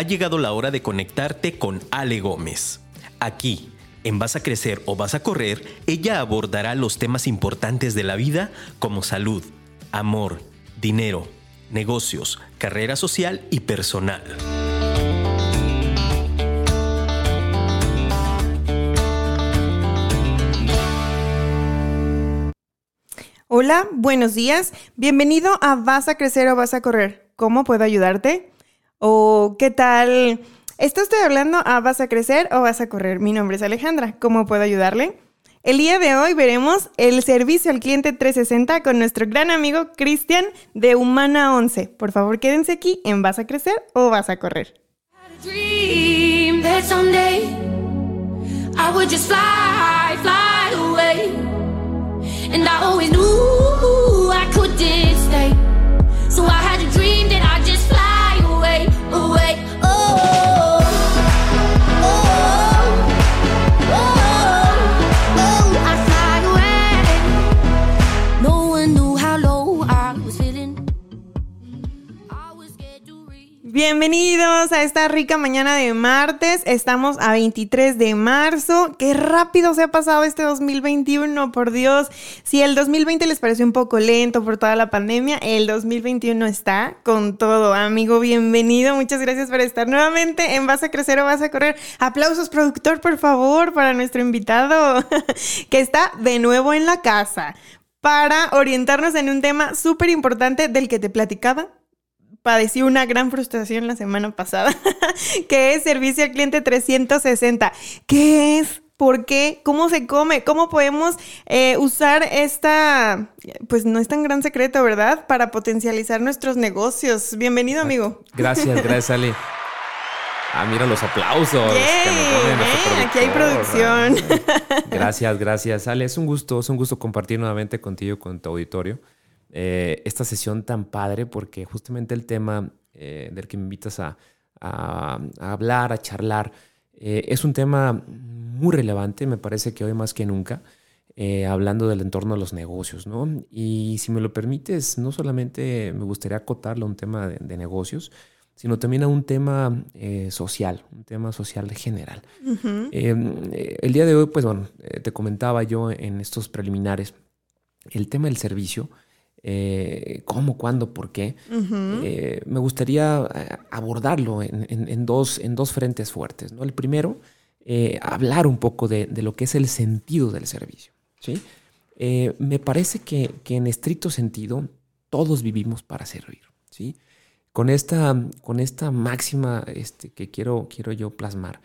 ha llegado la hora de conectarte con Ale Gómez. Aquí, en Vas a Crecer o Vas a Correr, ella abordará los temas importantes de la vida como salud, amor, dinero, negocios, carrera social y personal. Hola, buenos días. Bienvenido a Vas a crecer o vas a correr. ¿Cómo puedo ayudarte? ¿O qué tal? Esto estoy hablando a Vas a crecer o vas a correr. Mi nombre es Alejandra. ¿Cómo puedo ayudarle? El día de hoy veremos el servicio al cliente 360 con nuestro gran amigo Cristian de Humana 11. Por favor, quédense aquí en Vas a crecer o vas a correr. I I. So I had a dream that I'd Bienvenidos a esta rica mañana de martes. Estamos a 23 de marzo. Qué rápido se ha pasado este 2021, por Dios. Si el 2020 les pareció un poco lento por toda la pandemia, el 2021 está con todo. Amigo, bienvenido. Muchas gracias por estar nuevamente en Vas a Crecer o Vas a Correr. Aplausos, productor, por favor, para nuestro invitado que está de nuevo en la casa para orientarnos en un tema súper importante del que te platicaba padecí una gran frustración la semana pasada, que es servicio al cliente 360. ¿Qué es? ¿Por qué? ¿Cómo se come? ¿Cómo podemos eh, usar esta, pues no es tan gran secreto, ¿verdad? Para potencializar nuestros negocios. Bienvenido, amigo. Gracias, gracias, Ale. Ah, mira los aplausos. Eh, aquí hay producción. Gracias, gracias, Ale. Es un gusto, es un gusto compartir nuevamente contigo, con tu auditorio. Eh, esta sesión tan padre porque justamente el tema eh, del que me invitas a, hablar, a charlar, eh, es un tema muy relevante, me parece que hoy más que nunca, hablando del entorno de los negocios, ¿no? Y si me lo permites, no solamente me gustaría acotarlo a un tema de, negocios, sino también a un tema social, un tema social general. el día de hoy, pues bueno, te comentaba yo en estos preliminares, el tema del servicio eh, cómo, cuándo, por qué, eh, me gustaría eh, abordarlo en, dos, en dos frentes fuertes. ¿no? El primero, hablar un poco de, lo que es el sentido del servicio. ¿sí? me parece que, en estricto sentido todos vivimos para servir. ¿sí? Con, esta, con esta máxima este, que quiero, quiero yo plasmar,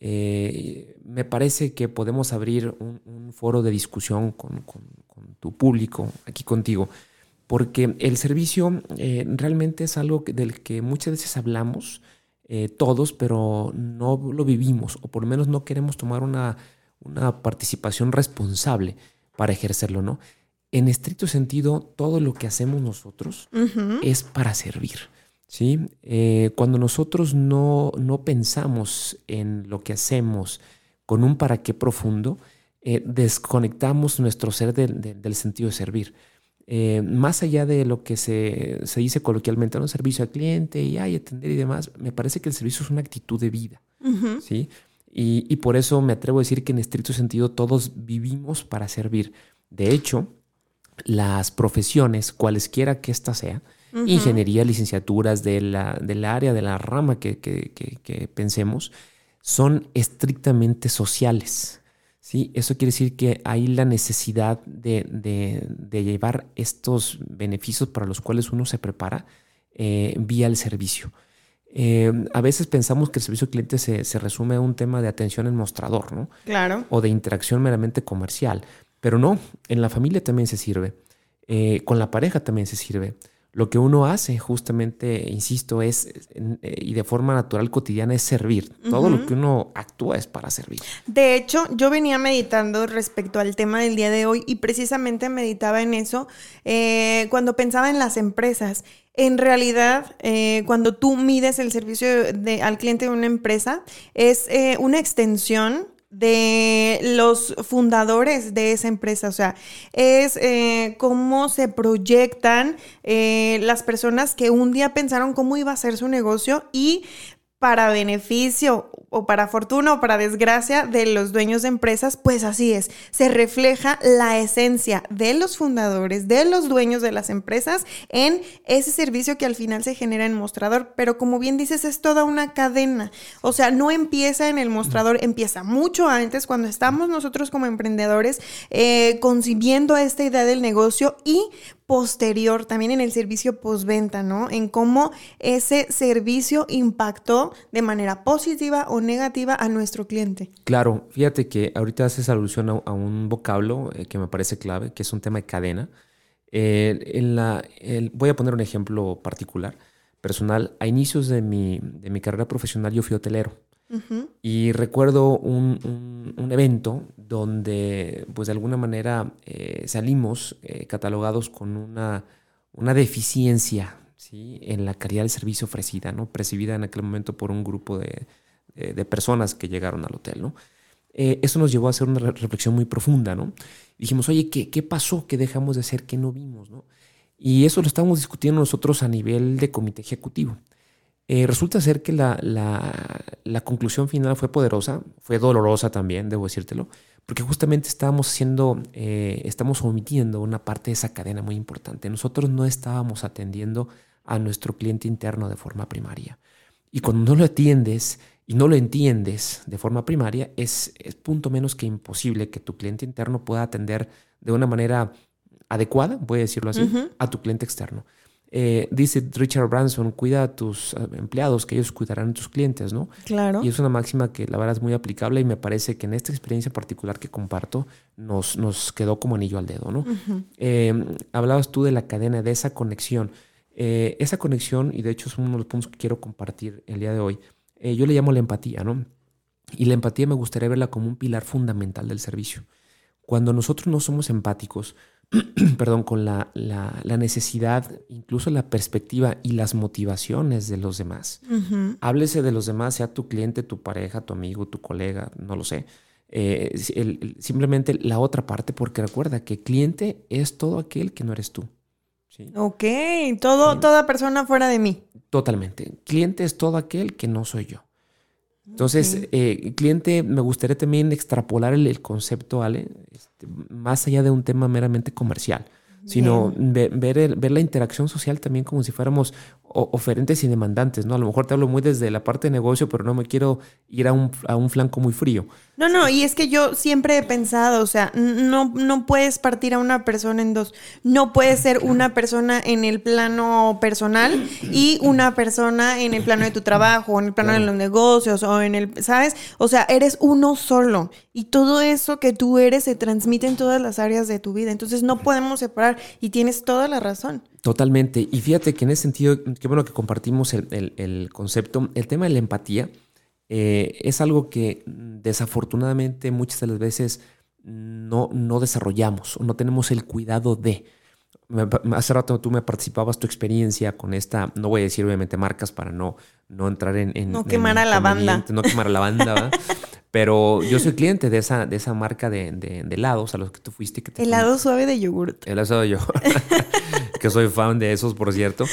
me parece que podemos abrir un, foro de discusión con, tu público, aquí contigo, porque el servicio eh, realmente es algo del que muchas veces hablamos eh, todos, pero no lo vivimos, o por lo menos no queremos tomar una, participación responsable para ejercerlo, ¿no? En estricto sentido, todo lo que hacemos nosotros es para servir. ¿sí? Eh, cuando nosotros no, no, pensamos en lo que hacemos con un para qué profundo, desconectamos nuestro ser del sentido de servir. Eh, más allá de lo que se, dice coloquialmente, un servicio al cliente y hay atender y demás, me parece que el servicio es una actitud de vida, ¿sí? Y, por eso me atrevo a decir que en estricto sentido todos vivimos para servir. De hecho, las profesiones, cualesquiera que ésta sea, ingeniería, licenciaturas de la, del área, de la rama que, que pensemos, son estrictamente sociales. ¿Sí? Eso quiere decir que hay la necesidad de, llevar estos beneficios para los cuales uno se prepara eh, vía el servicio. Eh, a veces pensamos que el servicio al cliente se, resume a un tema de atención en mostrador, ¿no? Claro. O de interacción meramente comercial. Pero no, en la familia también se sirve. Eh, con la pareja también se sirve. Lo que uno hace, justamente, insisto, es, eh, y de forma natural cotidiana, es servir. Todo lo que uno actúa es para servir. De hecho, yo venía meditando respecto al tema del día de hoy y precisamente meditaba en eso eh, cuando pensaba en las empresas. En realidad, eh, cuando tú mides el servicio al cliente de una empresa, es una extensión de los fundadores de esa empresa. O sea, es eh, cómo se proyectan eh, las personas que un día pensaron cómo iba a ser su negocio y para beneficio o para fortuna o para desgracia de los dueños de empresas, pues así es. Se refleja la esencia de los fundadores, de los dueños de las empresas en ese servicio que al final se genera en mostrador. Pero como bien dices, es toda una cadena. O sea, no empieza en el mostrador, empieza mucho antes cuando estamos nosotros como emprendedores eh, concibiendo esta idea del negocio y posterior, también en el servicio postventa, ¿no? En cómo ese servicio impactó de manera positiva o negativa a nuestro cliente. Claro, fíjate que ahorita haces alusión a, un vocablo eh, que me parece clave, que es un tema de cadena. Eh, en la, voy a poner un ejemplo particular, personal. A inicios de mi, de mi carrera profesional yo fui hotelero. Y recuerdo un, evento donde, pues de alguna manera, eh, salimos eh, catalogados con una, una deficiencia ¿sí? en la calidad del servicio ofrecida, ¿no? percibida en aquel momento por un grupo de, personas que llegaron al hotel. ¿no? Eh, eso nos llevó a hacer una reflexión muy profunda. ¿no? dijimos, oye, ¿qué, ¿qué pasó? ¿Qué dejamos de hacer? ¿Qué no vimos? ¿no? Y eso lo estábamos discutiendo nosotros a nivel de comité ejecutivo. Eh, resulta ser que la, la, conclusión final fue poderosa, fue dolorosa también, debo decírtelo, porque justamente estábamos haciendo, eh, estamos omitiendo una parte de esa cadena muy importante. Nosotros no estábamos atendiendo a nuestro cliente interno de forma primaria. Y cuando no lo atiendes y no lo entiendes de forma primaria, es, es punto menos que imposible que tu cliente interno pueda atender de una manera adecuada, voy a decirlo así, a tu cliente externo. Eh, dice Richard Branson, cuida a tus eh, empleados, que ellos cuidarán a tus clientes, ¿no? Claro. Y es una máxima que la verdad es muy aplicable y me parece que en esta experiencia particular que comparto nos, nos quedó como anillo al dedo, ¿no? Eh, hablabas tú de la cadena, de esa conexión. esa conexión, y de hecho es uno de los puntos que quiero compartir el día de hoy, yo le llamo la empatía, ¿no? Y la empatía me gustaría verla como un pilar fundamental del servicio. Cuando nosotros no somos empáticos, perdón, con la, necesidad, incluso la perspectiva y las motivaciones de los demás. Háblese de los demás, sea tu cliente, tu pareja, tu amigo, tu colega, no lo sé. Eh, simplemente la otra parte, porque recuerda que cliente es todo aquel que no eres tú. Ok, todo, toda persona fuera de mí. Totalmente. Cliente es todo aquel que no soy yo. Entonces, eh, cliente, me gustaría también extrapolar el, concepto, Ale, este, más allá de un tema meramente comercial, sino ver, ver, la interacción social también como si fuéramos oferentes y demandantes, ¿no? A lo mejor te hablo muy desde la parte de negocio, pero no me quiero ir a un, a un flanco muy frío. No, no, y es que yo siempre he pensado, o sea, no, no puedes partir a una persona en dos. No puedes ser una persona en el plano personal y una persona en el plano de tu trabajo, o en el plano de los negocios, o en el, ¿sabes? O sea, eres uno solo. Y todo eso que tú eres se transmite en todas las áreas de tu vida. Entonces no podemos separar y tienes toda la razón. Totalmente. Y fíjate que en ese sentido, qué bueno que compartimos el, concepto. El tema de la empatía eh, es algo que desafortunadamente muchas de las veces no, no desarrollamos o no tenemos el cuidado de. Hace rato tú me participabas tu experiencia con esta, no voy a decir obviamente marcas para no, no entrar en... no quemar a la banda. No quemar a la banda, Pero yo soy cliente de esa, de esa marca de, de, helados a los que tú fuiste. Que helado suave de yogurt. Helado suave de yogurt. que soy fan de esos, por cierto.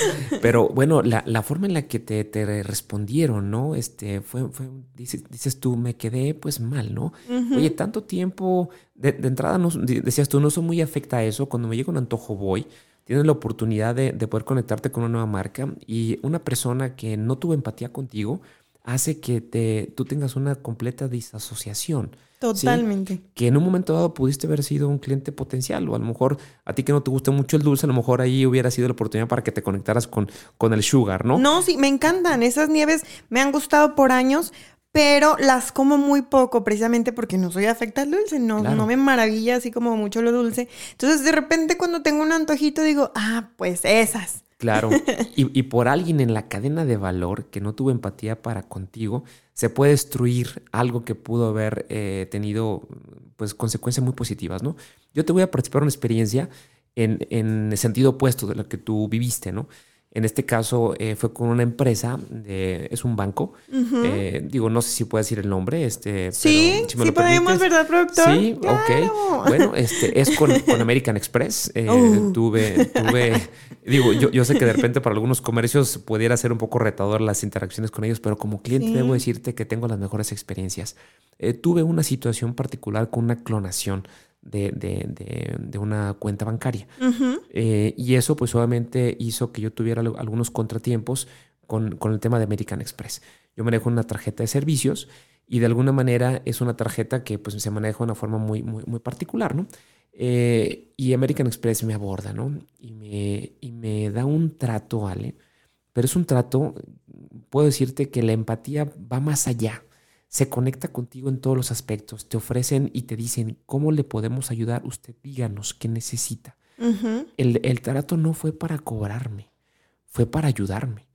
Pero bueno, la, la forma en la que te, te, respondieron, ¿no? Este, fue, fue dices, dices, tú, me quedé pues mal, ¿no? Oye, tanto tiempo, de, de, entrada no, decías tú, no soy muy afecta a eso, cuando me llega un antojo voy. Tienes la oportunidad de, de poder conectarte con una nueva marca y una persona que no tuvo empatía contigo hace que te, tú tengas una completa disasociación. Totalmente. Que en un momento dado pudiste haber sido un cliente potencial o a lo mejor a ti que no te gusta mucho el dulce, a lo mejor ahí hubiera sido la oportunidad para que te conectaras con, con el sugar, ¿no? No, sí, me encantan. Esas nieves me han gustado por años, pero las como muy poco precisamente porque no soy afecta al dulce, no, no me maravilla así como mucho lo dulce. Entonces de repente cuando tengo un antojito digo, ah, pues esas. Claro, y, por alguien en la cadena de valor que no tuvo empatía para contigo, se puede destruir algo que pudo haber eh, tenido pues consecuencias muy positivas, ¿no? Yo te voy a participar en una experiencia en, en el sentido opuesto de la que tú viviste, ¿no? En este caso eh, fue con una empresa, de, es un banco. Eh, digo, no sé si puedes decir el nombre. Este, sí, sí podemos, ¿verdad, productor? Sí, ok. Bueno, este, es con, American Express. Eh, oh. Tuve, tuve, digo, yo, yo, sé que de repente para algunos comercios pudiera ser un poco retador las interacciones con ellos, pero como cliente debo decirte que tengo las mejores experiencias. tuve una situación particular con una clonación de, de, de, una cuenta bancaria. Eh, y eso pues obviamente hizo que yo tuviera algunos contratiempos con, con, el tema de American Express. Yo manejo una tarjeta de servicios y de alguna manera es una tarjeta que pues se maneja de una forma muy, muy, muy particular, ¿no? Eh, y American Express me aborda, ¿no? Y me, y me da un trato, Ale, pero es un trato, puedo decirte que la empatía va más allá se conecta contigo en todos los aspectos, te ofrecen y te dicen, ¿cómo le podemos ayudar? Usted díganos qué necesita. el, trato no fue para cobrarme, fue para ayudarme.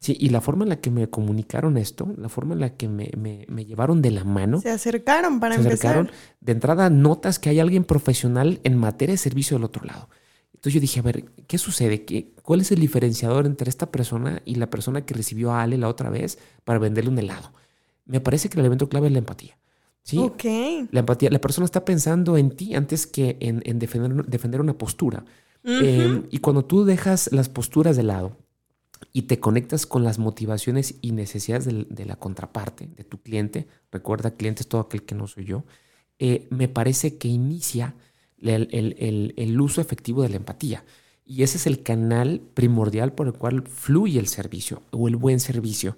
Sí, y la forma en la que me comunicaron esto, la forma en la que me, llevaron de la mano. Se acercaron para se Acercaron. De entrada, notas que hay alguien profesional en materia de servicio del otro lado. Entonces yo dije, a ver, ¿qué sucede? ¿Qué, ¿Cuál es el diferenciador entre esta persona y la persona que recibió a Ale la otra vez para venderle un helado? Me parece que el elemento clave es la empatía. ¿sí? Ok. La empatía, la persona está pensando en ti antes que en, defender, defender, una postura. Em, y cuando tú dejas las posturas de lado y te conectas con las motivaciones y necesidades de, la contraparte, de tu cliente, recuerda, cliente es todo aquel que no soy yo, eh, me parece que inicia el, el, el, uso efectivo de la empatía. Y ese es el canal primordial por el cual fluye el servicio o el buen servicio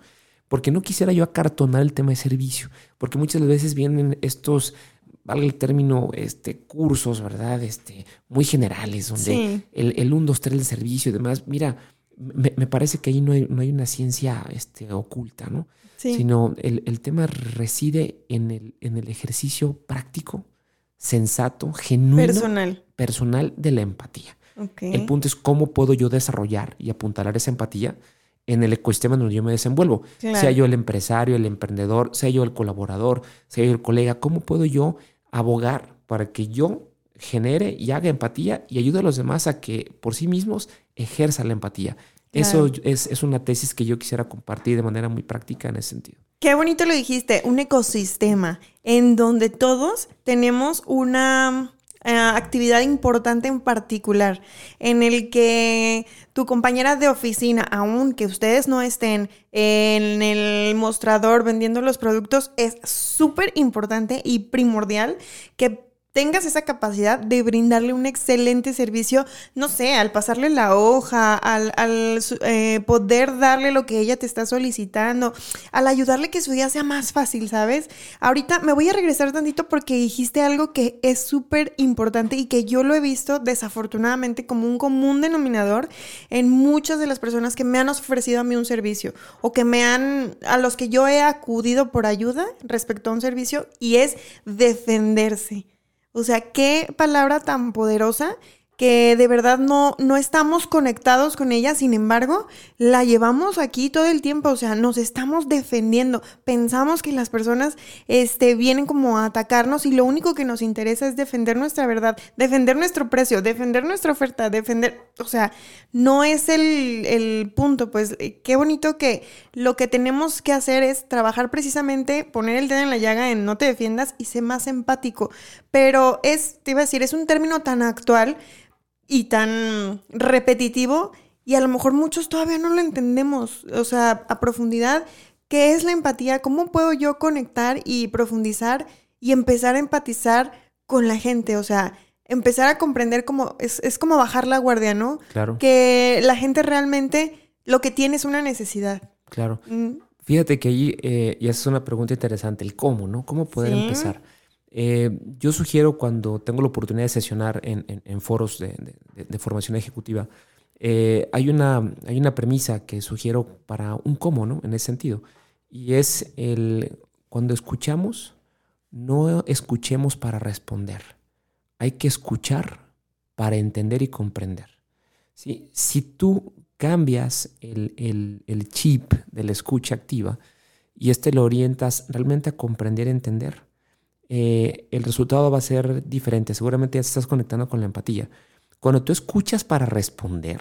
porque no quisiera yo acartonar el tema de servicio, porque muchas veces vienen estos, valga el término, este, cursos, ¿verdad? Este, muy generales, donde el, el 1, 2, 3 del servicio y demás. Mira, me, parece que ahí no hay, no hay una ciencia este, oculta, ¿no? Sino el, el, tema reside en el, en el ejercicio práctico, sensato, genuino, personal, personal de la empatía. El punto es cómo puedo yo desarrollar y apuntalar esa empatía en el ecosistema donde yo me desenvuelvo. Sea yo el empresario, el emprendedor, sea yo el colaborador, sea yo el colega, ¿cómo puedo yo abogar para que yo genere y haga empatía y ayude a los demás a que por sí mismos ejerzan la empatía? Eso es, es, una tesis que yo quisiera compartir de manera muy práctica en ese sentido. Qué bonito lo dijiste, un ecosistema en donde todos tenemos una eh, actividad importante en particular, en el que tu compañera de oficina, aunque ustedes no estén en el mostrador vendiendo los productos, es súper importante y primordial que tengas esa capacidad de brindarle un excelente servicio, no sé, al pasarle la hoja, al, eh, poder darle lo que ella te está solicitando, al ayudarle que su día sea más fácil, ¿sabes? Ahorita me voy a regresar tantito porque dijiste algo que es súper importante y que yo lo he visto desafortunadamente como un común denominador en muchas de las personas que me han ofrecido a mí un servicio o que me han, a los que yo he acudido por ayuda respecto a un servicio y es defenderse. O sea, qué palabra tan poderosa que de verdad no, no estamos conectados con ella, sin embargo, la llevamos aquí todo el tiempo, o sea, nos estamos defendiendo, pensamos que las personas este, vienen como a atacarnos y lo único que nos interesa es defender nuestra verdad, defender nuestro precio, defender nuestra oferta, defender, o sea, no es el, el punto, pues eh, qué bonito que lo que tenemos que hacer es trabajar precisamente, poner el dedo en la llaga en no te defiendas y ser más empático, pero es, te iba a decir, es un término tan actual, y tan repetitivo y a lo mejor muchos todavía no lo entendemos, o sea, a profundidad, ¿qué es la empatía? ¿Cómo puedo yo conectar y profundizar y empezar a empatizar con la gente? O sea, empezar a comprender cómo es, es como bajar la guardia, ¿no? Claro. Que la gente realmente lo que tiene es una necesidad. Claro. Mm. Fíjate que ahí, eh, y esa es una pregunta interesante, el cómo, ¿no? ¿Cómo poder empezar? Eh, yo sugiero cuando tengo la oportunidad de sesionar en, foros de, formación ejecutiva, eh, hay, una, hay una premisa que sugiero para un cómo, ¿no? En ese sentido. Y es el, cuando escuchamos, no escuchemos para responder. Hay que escuchar para entender y comprender. ¿sí? Si tú cambias el, el, el chip de la escucha activa y este lo orientas realmente a comprender y entender, eh, el resultado va a ser diferente. Seguramente ya te estás conectando con la empatía. Cuando tú escuchas para responder,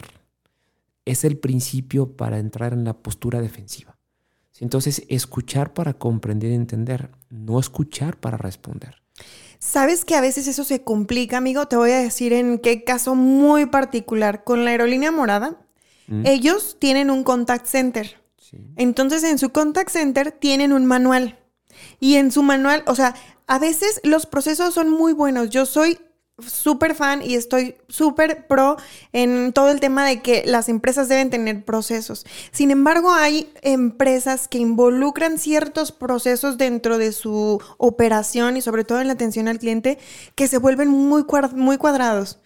es el principio para entrar en la postura defensiva. Entonces, escuchar para comprender y entender, no escuchar para responder. Sabes que a veces eso se complica, amigo. Te voy a decir en qué caso muy particular. Con la aerolínea morada, mm. ellos tienen un contact center. Entonces, en su contact center tienen un manual. Y en su manual, o sea, a veces los procesos son muy buenos. Yo soy súper fan y estoy súper pro en todo el tema de que las empresas deben tener procesos. Sin embargo, hay empresas que involucran ciertos procesos dentro de su operación y sobre todo en la atención al cliente que se vuelven muy, muy cuadrados.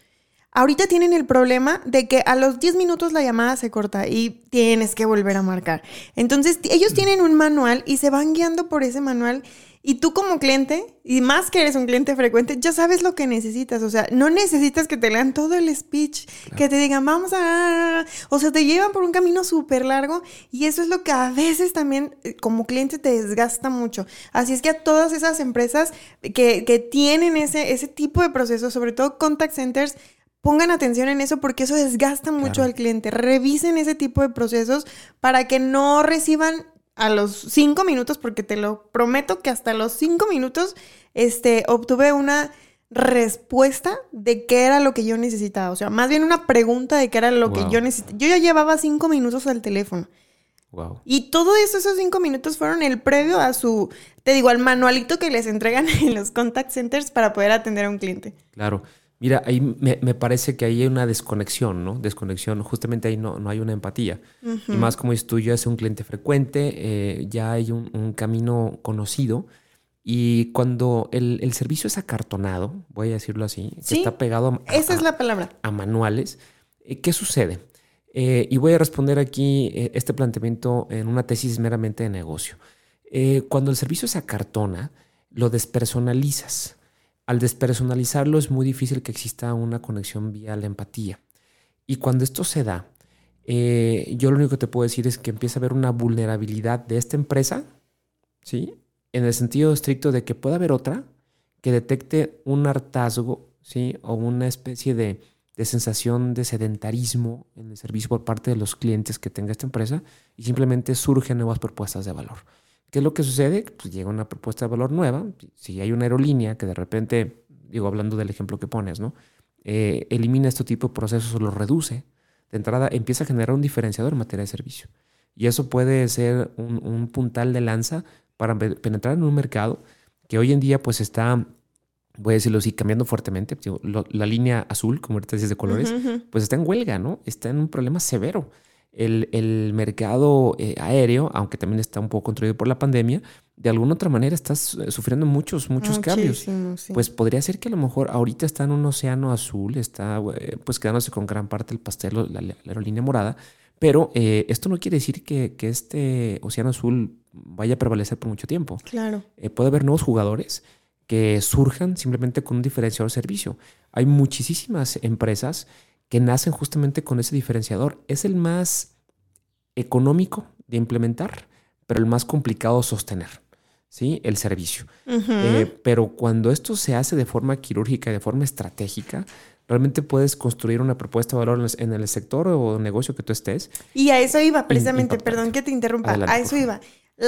Ahorita tienen el problema de que a los 10 minutos la llamada se corta y tienes que volver a marcar. Entonces, ellos tienen un manual y se van guiando por ese manual y tú como cliente, y más que eres un cliente frecuente, ya sabes lo que necesitas. O sea, no necesitas que te lean todo el speech, que te digan, vamos a... O sea, te llevan por un camino súper largo y eso es lo que a veces también eh, como cliente te desgasta mucho. Así es que a todas esas empresas que, que tienen ese, ese tipo de procesos, sobre todo contact centers, pongan atención en eso porque eso desgasta mucho al cliente. Revisen ese tipo de procesos para que no reciban a los cinco minutos, porque te lo prometo que hasta los cinco minutos este, obtuve una respuesta de qué era lo que yo necesitaba. O sea, más bien una pregunta de qué era lo que yo necesitaba. Yo ya llevaba cinco minutos al teléfono. Wow. Y todo eso, esos cinco minutos fueron el previo a su, te digo, al manualito que les entregan en los contact centers para poder atender a un cliente. Claro. Mira, ahí me, parece que ahí hay una desconexión, ¿no? Desconexión, justamente ahí no, no hay una empatía. Y más como dices tú, ya es un cliente frecuente, eh, ya hay un, camino conocido. Y cuando el, servicio es acartonado, voy a decirlo así, que está pegado a, esa es la palabra. a manuales, eh, ¿qué sucede? Eh, y voy a responder aquí este planteamiento en una tesis meramente de negocio. cuando el servicio se acartona, lo despersonalizas. Al despersonalizarlo es muy difícil que exista una conexión vía la empatía. Y cuando esto se da, eh, yo lo único que te puedo decir es que empieza a haber una vulnerabilidad de esta empresa, ¿sí? En el sentido estricto de que puede haber otra que detecte un hartazgo, ¿sí? O una especie de, de sensación de sedentarismo en el servicio por parte de los clientes que tenga esta empresa y simplemente surgen nuevas propuestas de valor. ¿Qué es lo que sucede? Pues llega una propuesta de valor nueva. Si hay una aerolínea que de repente, digo, hablando del ejemplo que pones, ¿no? Eh, elimina este tipo de procesos o los reduce, de entrada empieza a generar un diferenciador en materia de servicio. Y eso puede ser un, puntal de lanza para penetrar en un mercado que hoy en día pues está, voy a decirlo así, cambiando fuertemente. La línea azul, como ahorita dices de colores, pues está en huelga, ¿no? Está en un problema severo el, mercado eh, aéreo, aunque también está un poco controlado por la pandemia, de alguna otra manera está sufriendo muchos, muchos cambios. Pues podría ser que a lo mejor ahorita está en un océano azul, está eh, pues quedándose con gran parte del pastel, la, aerolínea morada, pero eh, esto no quiere decir que, este océano azul vaya a prevalecer por mucho tiempo. Claro. puede haber nuevos jugadores que surjan simplemente con un diferenciador servicio. Hay muchísimas empresas que nacen justamente con ese diferenciador. Es el más económico de implementar, pero el más complicado de sostener, ¿sí? El servicio. Eh, pero cuando esto se hace de forma quirúrgica, de forma estratégica, realmente puedes construir una propuesta de valor en el sector o negocio que tú estés. Y a eso iba, precisamente, perdón que te interrumpa, a eso iba.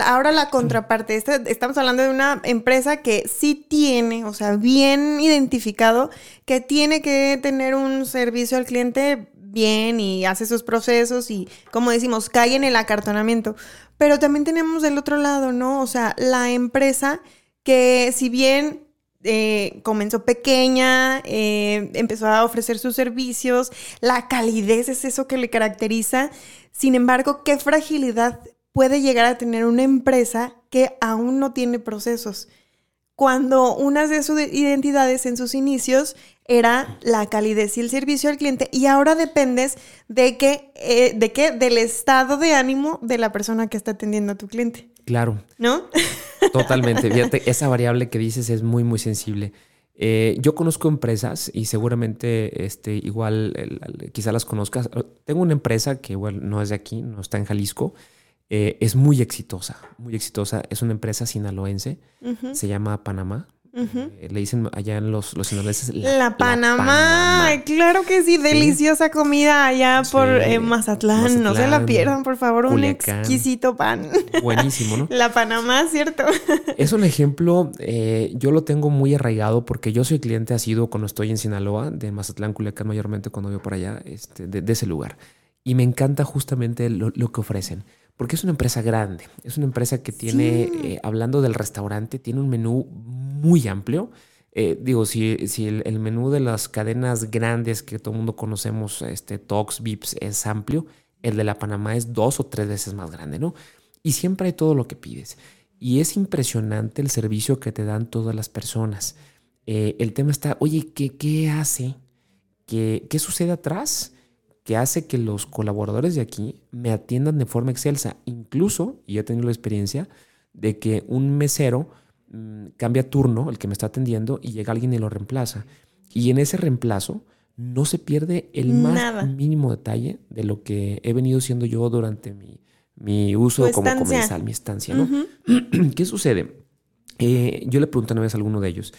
Ahora la contraparte, estamos hablando de una empresa que sí tiene, o sea, bien identificado, que tiene que tener un servicio al cliente bien y hace sus procesos y, como decimos, cae en el acartonamiento. Pero también tenemos del otro lado, ¿no? O sea, la empresa que si bien eh, comenzó pequeña, eh, empezó a ofrecer sus servicios, la calidez es eso que le caracteriza. Sin embargo, qué fragilidad puede llegar a tener una empresa que aún no tiene procesos. Cuando una de sus identidades en sus inicios era la calidez y el servicio al cliente y ahora dependes de que, eh, de qué, del estado de ánimo de la persona que está atendiendo a tu cliente. Claro. ¿No? Totalmente. Fíjate, esa variable que dices es muy, muy sensible. Eh, yo conozco empresas y seguramente este, igual quizá las conozcas. Tengo una empresa que igual no es de aquí, no está en Jalisco, eh, es muy exitosa, muy exitosa. Es una empresa sinaloense, se llama Panamá. Eh, le dicen allá en los, los sinaloenses la, Panamá. Claro que sí, deliciosa comida allá por eh, Mazatlán. No se la pierdan, por favor, un exquisito pan. Buenísimo, ¿no? La Panamá, ¿cierto? es un ejemplo, eh, yo lo tengo muy arraigado porque yo soy cliente, ha sido cuando estoy en Sinaloa, de Mazatlán, Culiacán, mayormente cuando voy por allá, este, de, ese lugar. Y me encanta justamente lo, lo que ofrecen porque es una empresa grande, es una empresa que tiene, eh, hablando del restaurante, tiene un menú muy amplio. Eh, digo, si, si el, menú de las cadenas grandes que todo el mundo conocemos, este, Tox, Vips, es amplio, el de la Panamá es dos o tres veces más grande, ¿no? Y siempre hay todo lo que pides. Y es impresionante el servicio que te dan todas las personas. Eh, el tema está, oye, ¿qué, qué hace? ¿Qué, ¿Qué sucede atrás? Que hace que los colaboradores de aquí me atiendan de forma excelsa. Incluso, y he tenido la experiencia, de que un mesero mm, cambia turno, el que me está atendiendo, y llega alguien y lo reemplaza. Y en ese reemplazo no se pierde el más mínimo detalle de lo que he venido siendo yo durante mi, uso como comensal, mi estancia. ¿no? ¿Qué sucede? Eh, yo le pregunté una vez a alguno de ellos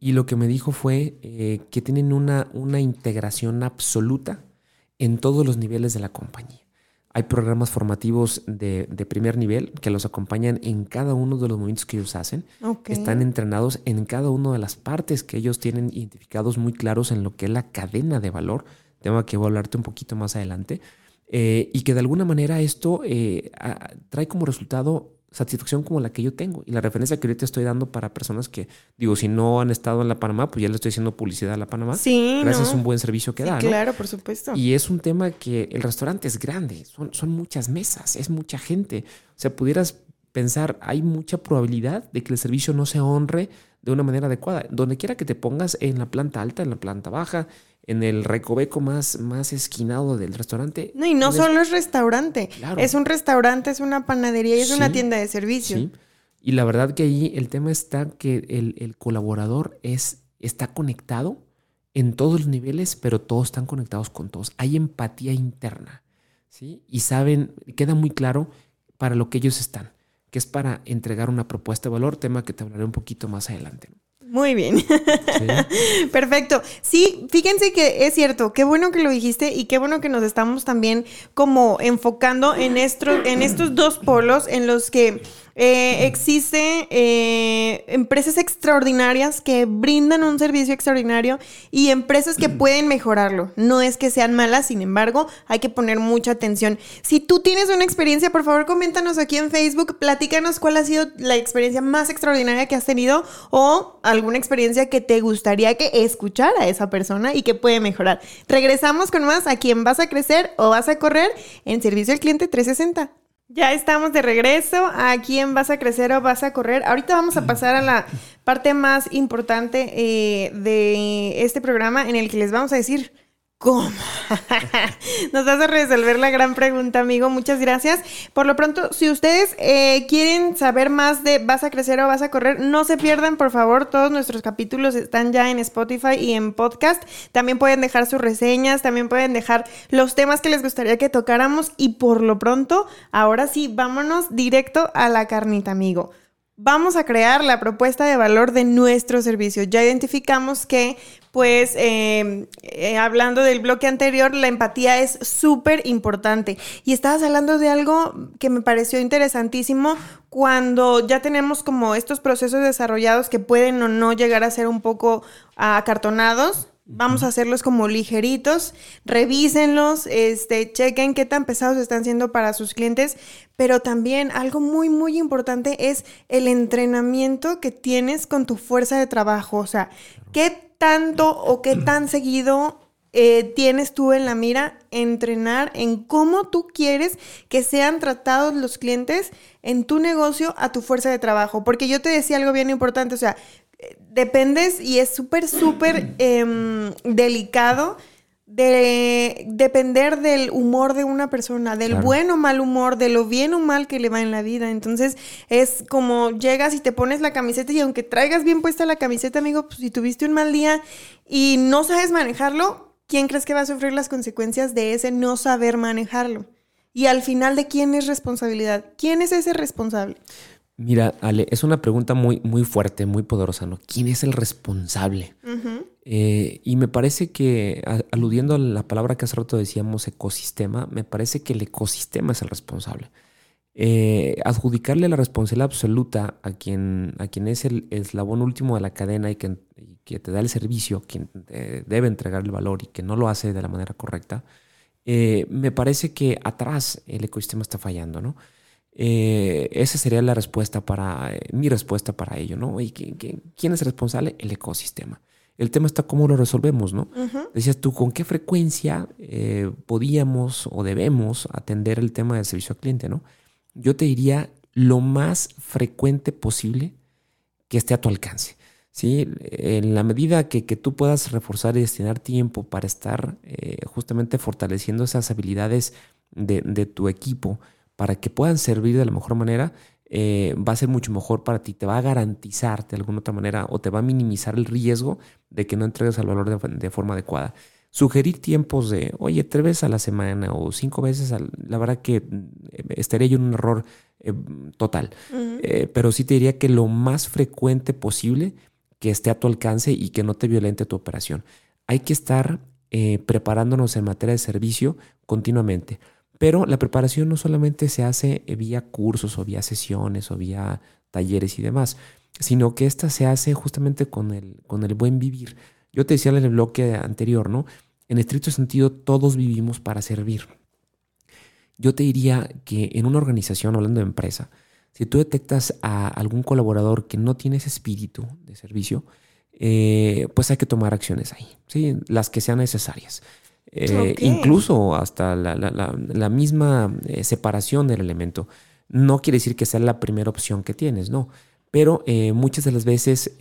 y lo que me dijo fue eh, que tienen una, una integración absoluta en todos los niveles de la compañía. Hay programas formativos de, primer nivel que los acompañan en cada uno de los movimientos que ellos hacen. Están entrenados en cada una de las partes que ellos tienen identificados muy claros en lo que es la cadena de valor, tema que voy a hablarte un poquito más adelante, eh, y que de alguna manera esto eh, trae como resultado satisfacción como la que yo tengo. Y la referencia que ahorita estoy dando para personas que, digo, si no han estado en la Panamá, pues ya le estoy haciendo publicidad a la Panamá. Sí. Gracias a un buen servicio que da. Claro, por supuesto. Y es un tema que el restaurante es grande, son, son muchas mesas, es mucha gente. O sea, pudieras pensar, hay mucha probabilidad de que el servicio no se honre de una manera adecuada. Donde quiera que te pongas en la planta alta, en la planta baja, en el recoveco más, más esquinado del restaurante. No, y no solo es restaurante. Es un restaurante, es una panadería y es una tienda de servicio. Sí. Y la verdad que ahí el tema está que el, colaborador es, está conectado en todos los niveles, pero todos están conectados con todos. Hay empatía interna, ¿sí? Y saben, queda muy claro para lo que ellos están, que es para entregar una propuesta de valor, tema que te hablaré un poquito más adelante. Muy bien. Perfecto. Sí, fíjense que es cierto, qué bueno que lo dijiste y qué bueno que nos estamos también como enfocando en, en estos dos polos en los que eh, existe eh, empresas extraordinarias que brindan un servicio extraordinario y empresas que pueden mejorarlo. No es que sean malas, sin embargo, hay que poner mucha atención. Si tú tienes una experiencia, por favor, coméntanos aquí en Facebook, platícanos cuál ha sido la experiencia más extraordinaria que has tenido o alguna experiencia que te gustaría que escuchara a esa persona y que puede mejorar. Regresamos con más a quién vas a crecer o vas a correr en Servicio al Cliente 360. Ya estamos de regreso a quién vas a crecer o vas a correr. Ahorita vamos a pasar a la parte más importante eh, de este programa en el que les vamos a decir ¿Cómo? Nos a resolver la gran pregunta, amigo. Muchas gracias. Por lo pronto, si ustedes eh, quieren saber más de vas a crecer o vas a correr, no se pierdan, por favor. Todos nuestros capítulos están ya en Spotify y en podcast. También pueden dejar sus reseñas, también pueden dejar los temas que les gustaría que tocáramos. Y por lo pronto, ahora sí, vámonos directo a la carnita, amigo vamos a crear la propuesta de valor de nuestro servicio. Ya identificamos que, pues, eh, eh, hablando del bloque anterior, la empatía es súper importante. Y estabas hablando de algo que me pareció interesantísimo cuando ya tenemos como estos procesos desarrollados que pueden o no llegar a ser un poco acartonados. Vamos a hacerlos como ligeritos, revísenlos, este, chequen qué tan pesados están siendo para sus clientes, pero también algo muy, muy importante es el entrenamiento que tienes con tu fuerza de trabajo, o sea, qué tanto o qué tan seguido eh, tienes tú en la mira entrenar en cómo tú quieres que sean tratados los clientes en tu negocio a tu fuerza de trabajo. Porque yo te decía algo bien importante, o sea, dependes y es súper, súper em, delicado de depender del humor de una persona, del buen o mal humor, de lo bien o mal que le va en la vida. Entonces es como llegas y te pones la camiseta y aunque traigas bien puesta la camiseta, amigo, pues si tuviste un mal día y no sabes manejarlo, ¿quién crees que va a sufrir las consecuencias de ese no saber manejarlo? Y al final, ¿de quién es responsabilidad? ¿Quién es ese responsable? Mira, Ale, es una pregunta muy, muy fuerte, muy poderosa, ¿no? ¿Quién es el responsable? Eh, y me parece que, aludiendo a la palabra que hace rato decíamos, ecosistema, me parece que el ecosistema es el responsable. Eh, adjudicarle la responsabilidad absoluta a quien, a quien es el eslabón último de la cadena y que, que te da el servicio, quien debe entregar el valor y que no lo hace de la manera correcta, eh, me parece que atrás el ecosistema está fallando, ¿no? Eh, esa sería la respuesta para, eh, mi respuesta para ello, ¿no? ¿Y quién, es responsable? El ecosistema. El tema está cómo lo resolvemos, ¿no? Decías tú, ¿con qué frecuencia eh, podíamos o debemos atender el tema del servicio al cliente, ¿no? Yo te diría lo más frecuente posible que esté a tu alcance. ¿sí? En la medida que, tú puedas reforzar y destinar tiempo para estar justamente fortaleciendo esas habilidades de, de tu equipo, para que puedan servir de la mejor manera, eh, va a ser mucho mejor para ti, te va a garantizar de alguna otra manera o te va a minimizar el riesgo de que no entregues el valor de, forma adecuada. Sugerir tiempos de, oye, tres veces a la semana o cinco veces, la verdad que eh, estaría yo en un error eh, total. pero sí te diría que lo más frecuente posible que esté a tu alcance y que no te violente tu operación. Hay que estar preparándonos en materia de servicio continuamente. Pero la preparación no solamente se hace vía cursos o vía sesiones o vía talleres y demás, sino que esta se hace justamente con el, con el buen vivir. Yo te decía en el bloque anterior, ¿no? En estricto sentido, todos vivimos para servir. Yo te diría que en una organización, hablando de empresa, si tú detectas a algún colaborador que no tiene ese espíritu de servicio, eh, pues hay que tomar acciones ahí, ¿sí? las que sean necesarias. Eh, incluso hasta la, misma eh, separación del elemento. No quiere decir que sea la primera opción que tienes, no. Pero eh, muchas de las veces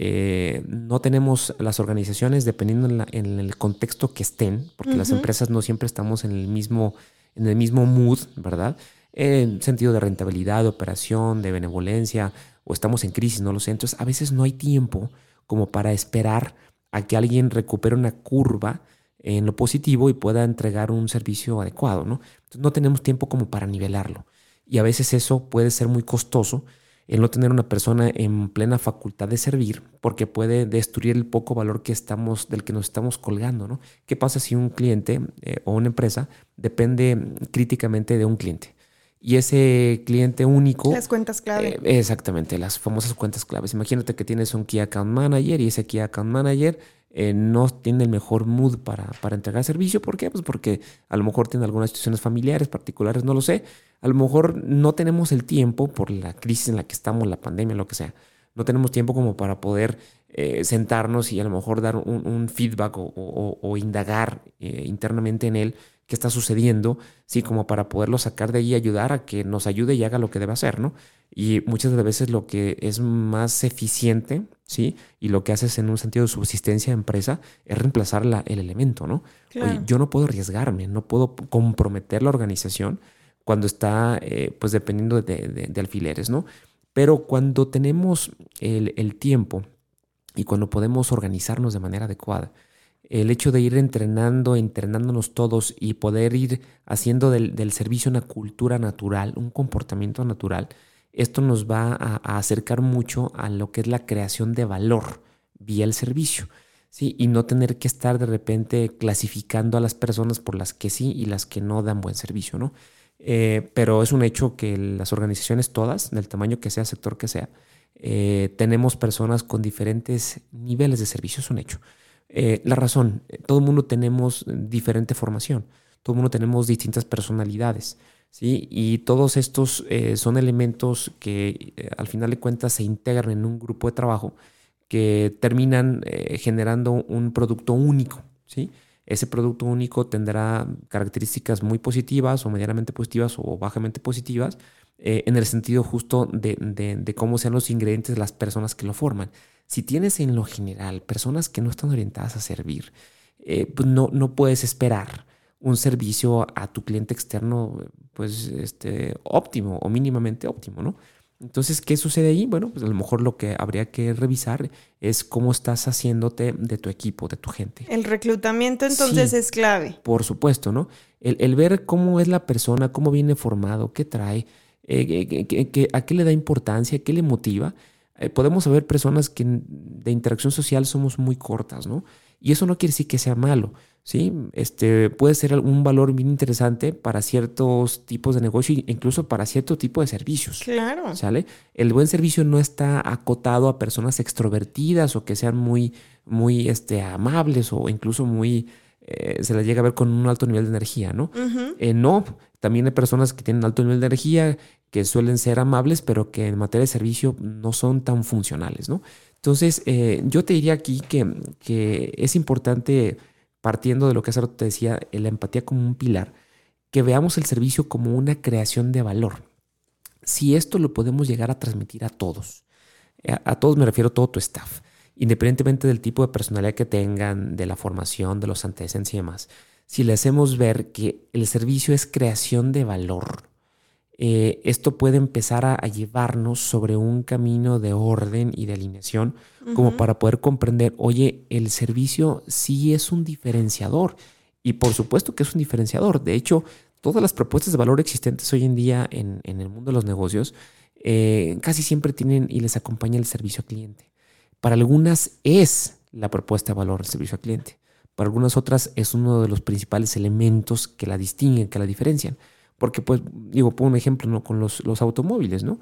no tenemos las organizaciones, dependiendo en, el contexto que estén, porque las empresas no siempre estamos en el mismo, en el mismo mood, ¿verdad? En sentido de rentabilidad, de operación, de benevolencia, o estamos en crisis, no lo sé. Entonces, a veces no hay tiempo como para esperar a que alguien recupere una curva en lo positivo y pueda entregar un servicio adecuado, ¿no? Entonces no tenemos tiempo como para nivelarlo. Y a veces eso puede ser muy costoso, el no tener una persona en plena facultad de servir, porque puede destruir el poco valor que estamos, del que nos estamos colgando, ¿no? ¿Qué pasa si un cliente eh, o una empresa depende críticamente de un cliente? Y ese cliente único. Las cuentas clave. Eh, exactamente, las famosas cuentas claves. Imagínate que tienes un Key Account Manager y ese Key Account Manager eh, no tiene el mejor mood para, para, entregar servicio. ¿Por qué? Pues porque a lo mejor tiene algunas situaciones familiares particulares, no lo sé. A lo mejor no tenemos el tiempo por la crisis en la que estamos, la pandemia, lo que sea. No tenemos tiempo como para poder eh, sentarnos y a lo mejor dar un, feedback o, indagar eh, internamente en él qué está sucediendo, sí, como para poderlo sacar de ahí y ayudar a que nos ayude y haga lo que debe hacer, ¿no? Y muchas de las veces lo que es más eficiente, ¿sí? Y lo que haces en un sentido de subsistencia de empresa es reemplazar la, el elemento, ¿no? yo no puedo arriesgarme, no puedo comprometer la organización cuando está, eh, pues, dependiendo de, alfileres, ¿no? Pero cuando tenemos el, el tiempo y cuando podemos organizarnos de manera adecuada, el hecho de ir entrenando, entrenándonos todos y poder ir haciendo del, servicio una cultura natural, un comportamiento natural, esto nos va a, acercar mucho a lo que es la creación de valor vía el servicio. ¿sí? Y no tener que estar de repente clasificando a las personas por las que sí y las que no dan buen servicio, ¿no? Eh, pero es un hecho que las organizaciones todas, del tamaño que sea, sector que sea, eh, tenemos personas con diferentes niveles de servicio, es un hecho. Eh, la razón, todo el mundo tenemos diferente formación, todo el mundo tenemos distintas personalidades, ¿sí? Y todos estos son elementos que al final de cuentas se integran en un grupo de trabajo que terminan generando un producto único, ¿sí? Ese producto único tendrá características muy positivas o medianamente positivas o bajamente positivas en el sentido justo de, de cómo sean los ingredientes de las personas que lo forman. Si tienes en lo general personas que no están orientadas a servir, eh, pues no, no puedes esperar un servicio a tu cliente externo pues este, óptimo o mínimamente óptimo, ¿no? Entonces, ¿qué sucede ahí? Bueno, pues a lo mejor lo que habría que revisar es cómo estás haciéndote de tu equipo, de tu gente. El reclutamiento entonces es clave. Por supuesto, ¿no? El, el, ver cómo es la persona, cómo viene formado, qué trae, Eh, ¿A qué le da importancia? ¿Qué le motiva? Eh, podemos saber personas que de interacción social somos muy cortas, ¿no? Y eso no quiere decir que sea malo, ¿sí? Este, puede ser un valor bien interesante para ciertos tipos de negocio incluso para cierto tipo de servicios. Claro. ¿Sale? El buen servicio no está acotado a personas extrovertidas o que sean muy, muy este, amables o incluso muy... Eh, se las llega a ver con un alto nivel de energía, ¿no? Eh, no, también hay personas que tienen alto nivel de energía, que suelen ser amables, pero que en materia de servicio no son tan funcionales, ¿no? Entonces, eh, yo te diría aquí que, es importante, partiendo de lo que hace te decía, la empatía como un pilar, que veamos el servicio como una creación de valor. Si esto lo podemos llegar a transmitir a todos, a, todos me refiero a todo tu staff, independientemente del tipo de personalidad que tengan, de la formación, de los antecedentes y demás, si le hacemos ver que el servicio es creación de valor, eh, esto puede empezar a, llevarnos sobre un camino de orden y de alineación, como para poder comprender, oye, el servicio sí es un diferenciador. Y por supuesto que es un diferenciador. De hecho, todas las propuestas de valor existentes hoy en día en, el mundo de los negocios eh, casi siempre tienen y les acompaña el servicio al cliente. Para algunas es la propuesta de valor el servicio al cliente. Para algunas otras es uno de los principales elementos que la distinguen, que la diferencian. Porque, pues, digo, pongo un ejemplo ¿no? con los, los automóviles, ¿no?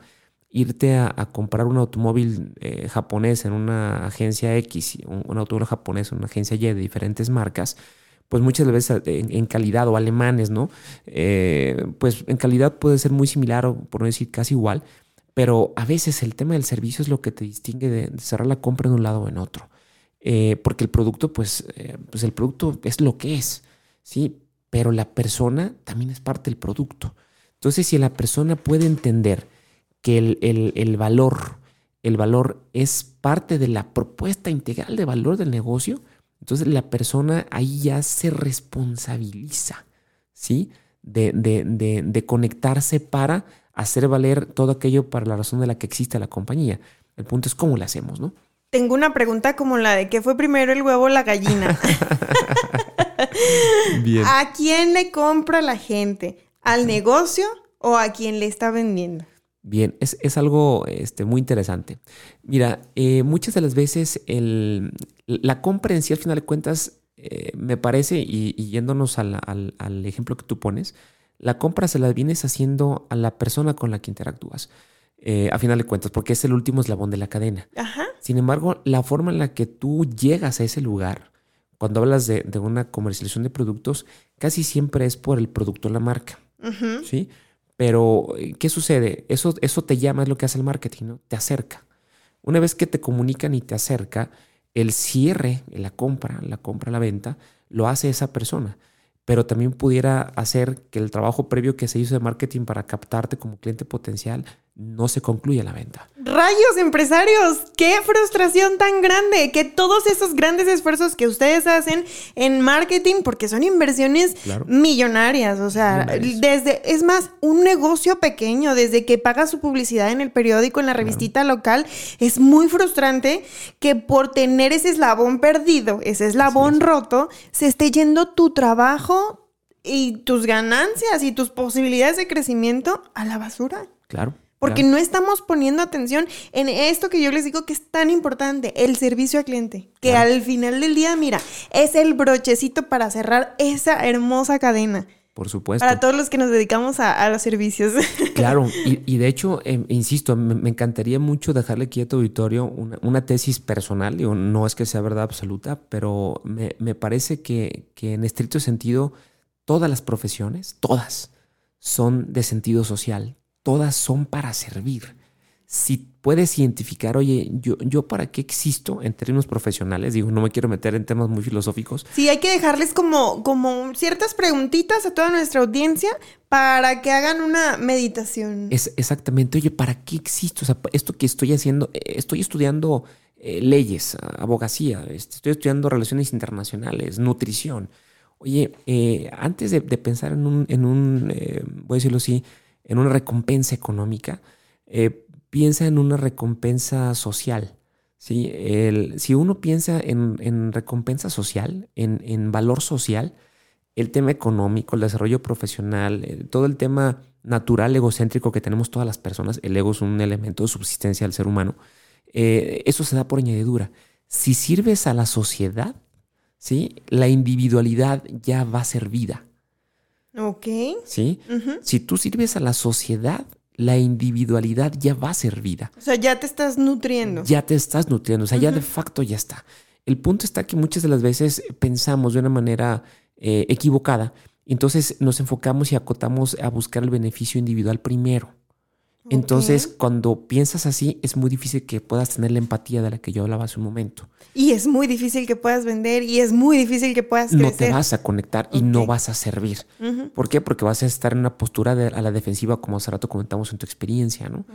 Irte a, comprar un automóvil eh, japonés en una agencia X, un, automóvil japonés en una agencia Y de diferentes marcas, pues muchas veces eh, en, calidad o alemanes, ¿no? Eh, pues en calidad puede ser muy similar o por no decir casi igual, pero a veces el tema del servicio es lo que te distingue de, cerrar la compra en un lado o en otro. porque el producto, pues, pues el producto es lo que es, ¿sí? Pero la persona también es parte del producto. Entonces, si la persona puede entender que el, valor, el valor es parte de la propuesta integral de valor del negocio, entonces la persona ahí ya se responsabiliza, ¿sí? De, de, conectarse para hacer valer todo aquello para la razón de la que existe la compañía. El punto es cómo lo hacemos, ¿no? Tengo una pregunta como la de ¿qué fue primero el huevo o la gallina? ¿A quién le compra la gente? ¿Al negocio o a quien le está vendiendo? Bien, es, algo este, muy interesante. Mira, eh, muchas de las veces la compra en sí, al final de cuentas, eh, me parece, y, yéndonos al, ejemplo que tú pones, la compra se la vienes haciendo a la persona con la que interactúas. Eh, a final de cuentas, porque es el último eslabón de la cadena. Sin embargo, la forma en la que tú llegas a ese lugar cuando hablas de, una comercialización de productos, casi siempre es por el producto o la marca. ¿Sí? Pero, ¿qué sucede? Eso, eso te llama, es lo que hace el marketing, ¿no? Te acerca. Una vez que te comunican y te acerca, el cierre, la compra, la compra, la venta, lo hace esa persona. Pero también pudiera hacer que el trabajo previo que se hizo de marketing para captarte como cliente potencial no se concluye la venta. Rayos, empresarios, qué frustración tan grande que todos esos grandes esfuerzos que ustedes hacen en marketing, porque son inversiones millonarias, o sea, desde, es más, un negocio pequeño, desde que paga su publicidad en el periódico, en la revistita local, es muy frustrante que por tener ese eslabón perdido, ese eslabón roto, se esté yendo tu trabajo y tus ganancias y tus posibilidades de crecimiento a la basura. Claro. Porque no estamos poniendo atención en esto que yo les digo que es tan importante, el servicio al cliente. Que al final del día, mira, es el brochecito para cerrar esa hermosa cadena. Por supuesto. Para todos los que nos dedicamos a, los servicios. Claro, y, de hecho, em, insisto, me, encantaría mucho dejarle quieto auditorio una, tesis personal. Digo, no es que sea verdad absoluta, pero me, me parece que, que en estricto sentido, todas las profesiones, todas, son de sentido social todas son para servir. Si puedes identificar, oye, yo, yo para qué existo en términos profesionales, digo, no me quiero meter en temas muy filosóficos. Sí, hay que dejarles como, como ciertas preguntitas a toda nuestra audiencia para que hagan una meditación. Es exactamente, oye, ¿para qué existo? O sea, esto que estoy haciendo, eh, estoy estudiando eh, leyes, abogacía, este, estoy estudiando relaciones internacionales, nutrición. Oye, eh, antes de, pensar en un, en un voy a decirlo así, en una recompensa económica, eh, piensa en una recompensa social. ¿sí? Si uno piensa en, recompensa social, en, valor social, el tema económico, el desarrollo profesional, eh, todo el tema natural egocéntrico que tenemos todas las personas, el ego es un elemento de subsistencia del ser humano, eh, eso se da por añadidura. Si sirves a la sociedad, ¿sí? la individualidad ya va servida. Ok. ¿Sí? Si tú sirves a la sociedad, la individualidad ya va servida. O sea, ya te estás nutriendo. Ya te estás nutriendo, o sea, ya de facto ya está. El punto está que muchas de las veces pensamos de una manera eh, equivocada, entonces nos enfocamos y acotamos a buscar el beneficio individual primero. Entonces, cuando piensas así, es muy difícil que puedas tener la empatía de la que yo hablaba hace un momento. Y es muy difícil que puedas vender y es muy difícil que puedas crecer. No te vas a conectar y no vas a servir. ¿Por qué? Porque vas a estar en una postura a la defensiva, como hace rato comentamos en tu experiencia, ¿no?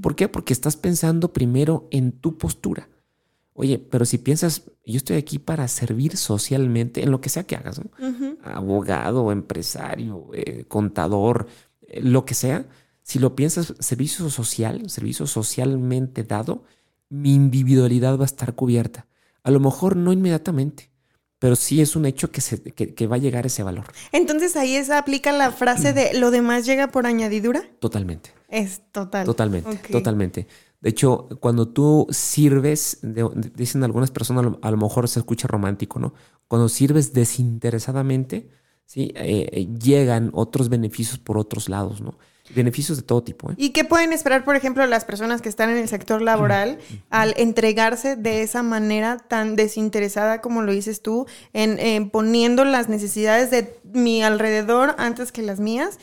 ¿Por qué? Porque estás pensando primero en tu postura. Oye, pero si piensas, yo estoy aquí para servir socialmente en lo que sea que hagas, ¿no? Abogado, empresario, eh, contador, eh, lo que sea. Si lo piensas, servicio social, servicio socialmente dado, mi individualidad va a estar cubierta. A lo mejor no inmediatamente, pero sí es un hecho que, se, que, va a llegar ese valor. Entonces ahí esa aplica la frase de lo demás llega por añadidura. Totalmente. Es total. Totalmente, totalmente. De hecho, cuando tú sirves, dicen algunas personas, a lo mejor se escucha romántico, ¿no? Cuando sirves desinteresadamente, ¿sí? Eh, eh, llegan otros beneficios por otros lados, ¿no? Beneficios de todo tipo. ¿eh? ¿Y qué pueden esperar, por ejemplo, las personas que están en el sector laboral al entregarse de esa manera tan desinteresada como lo dices tú, en poniendo las necesidades de mi alrededor antes que las mías?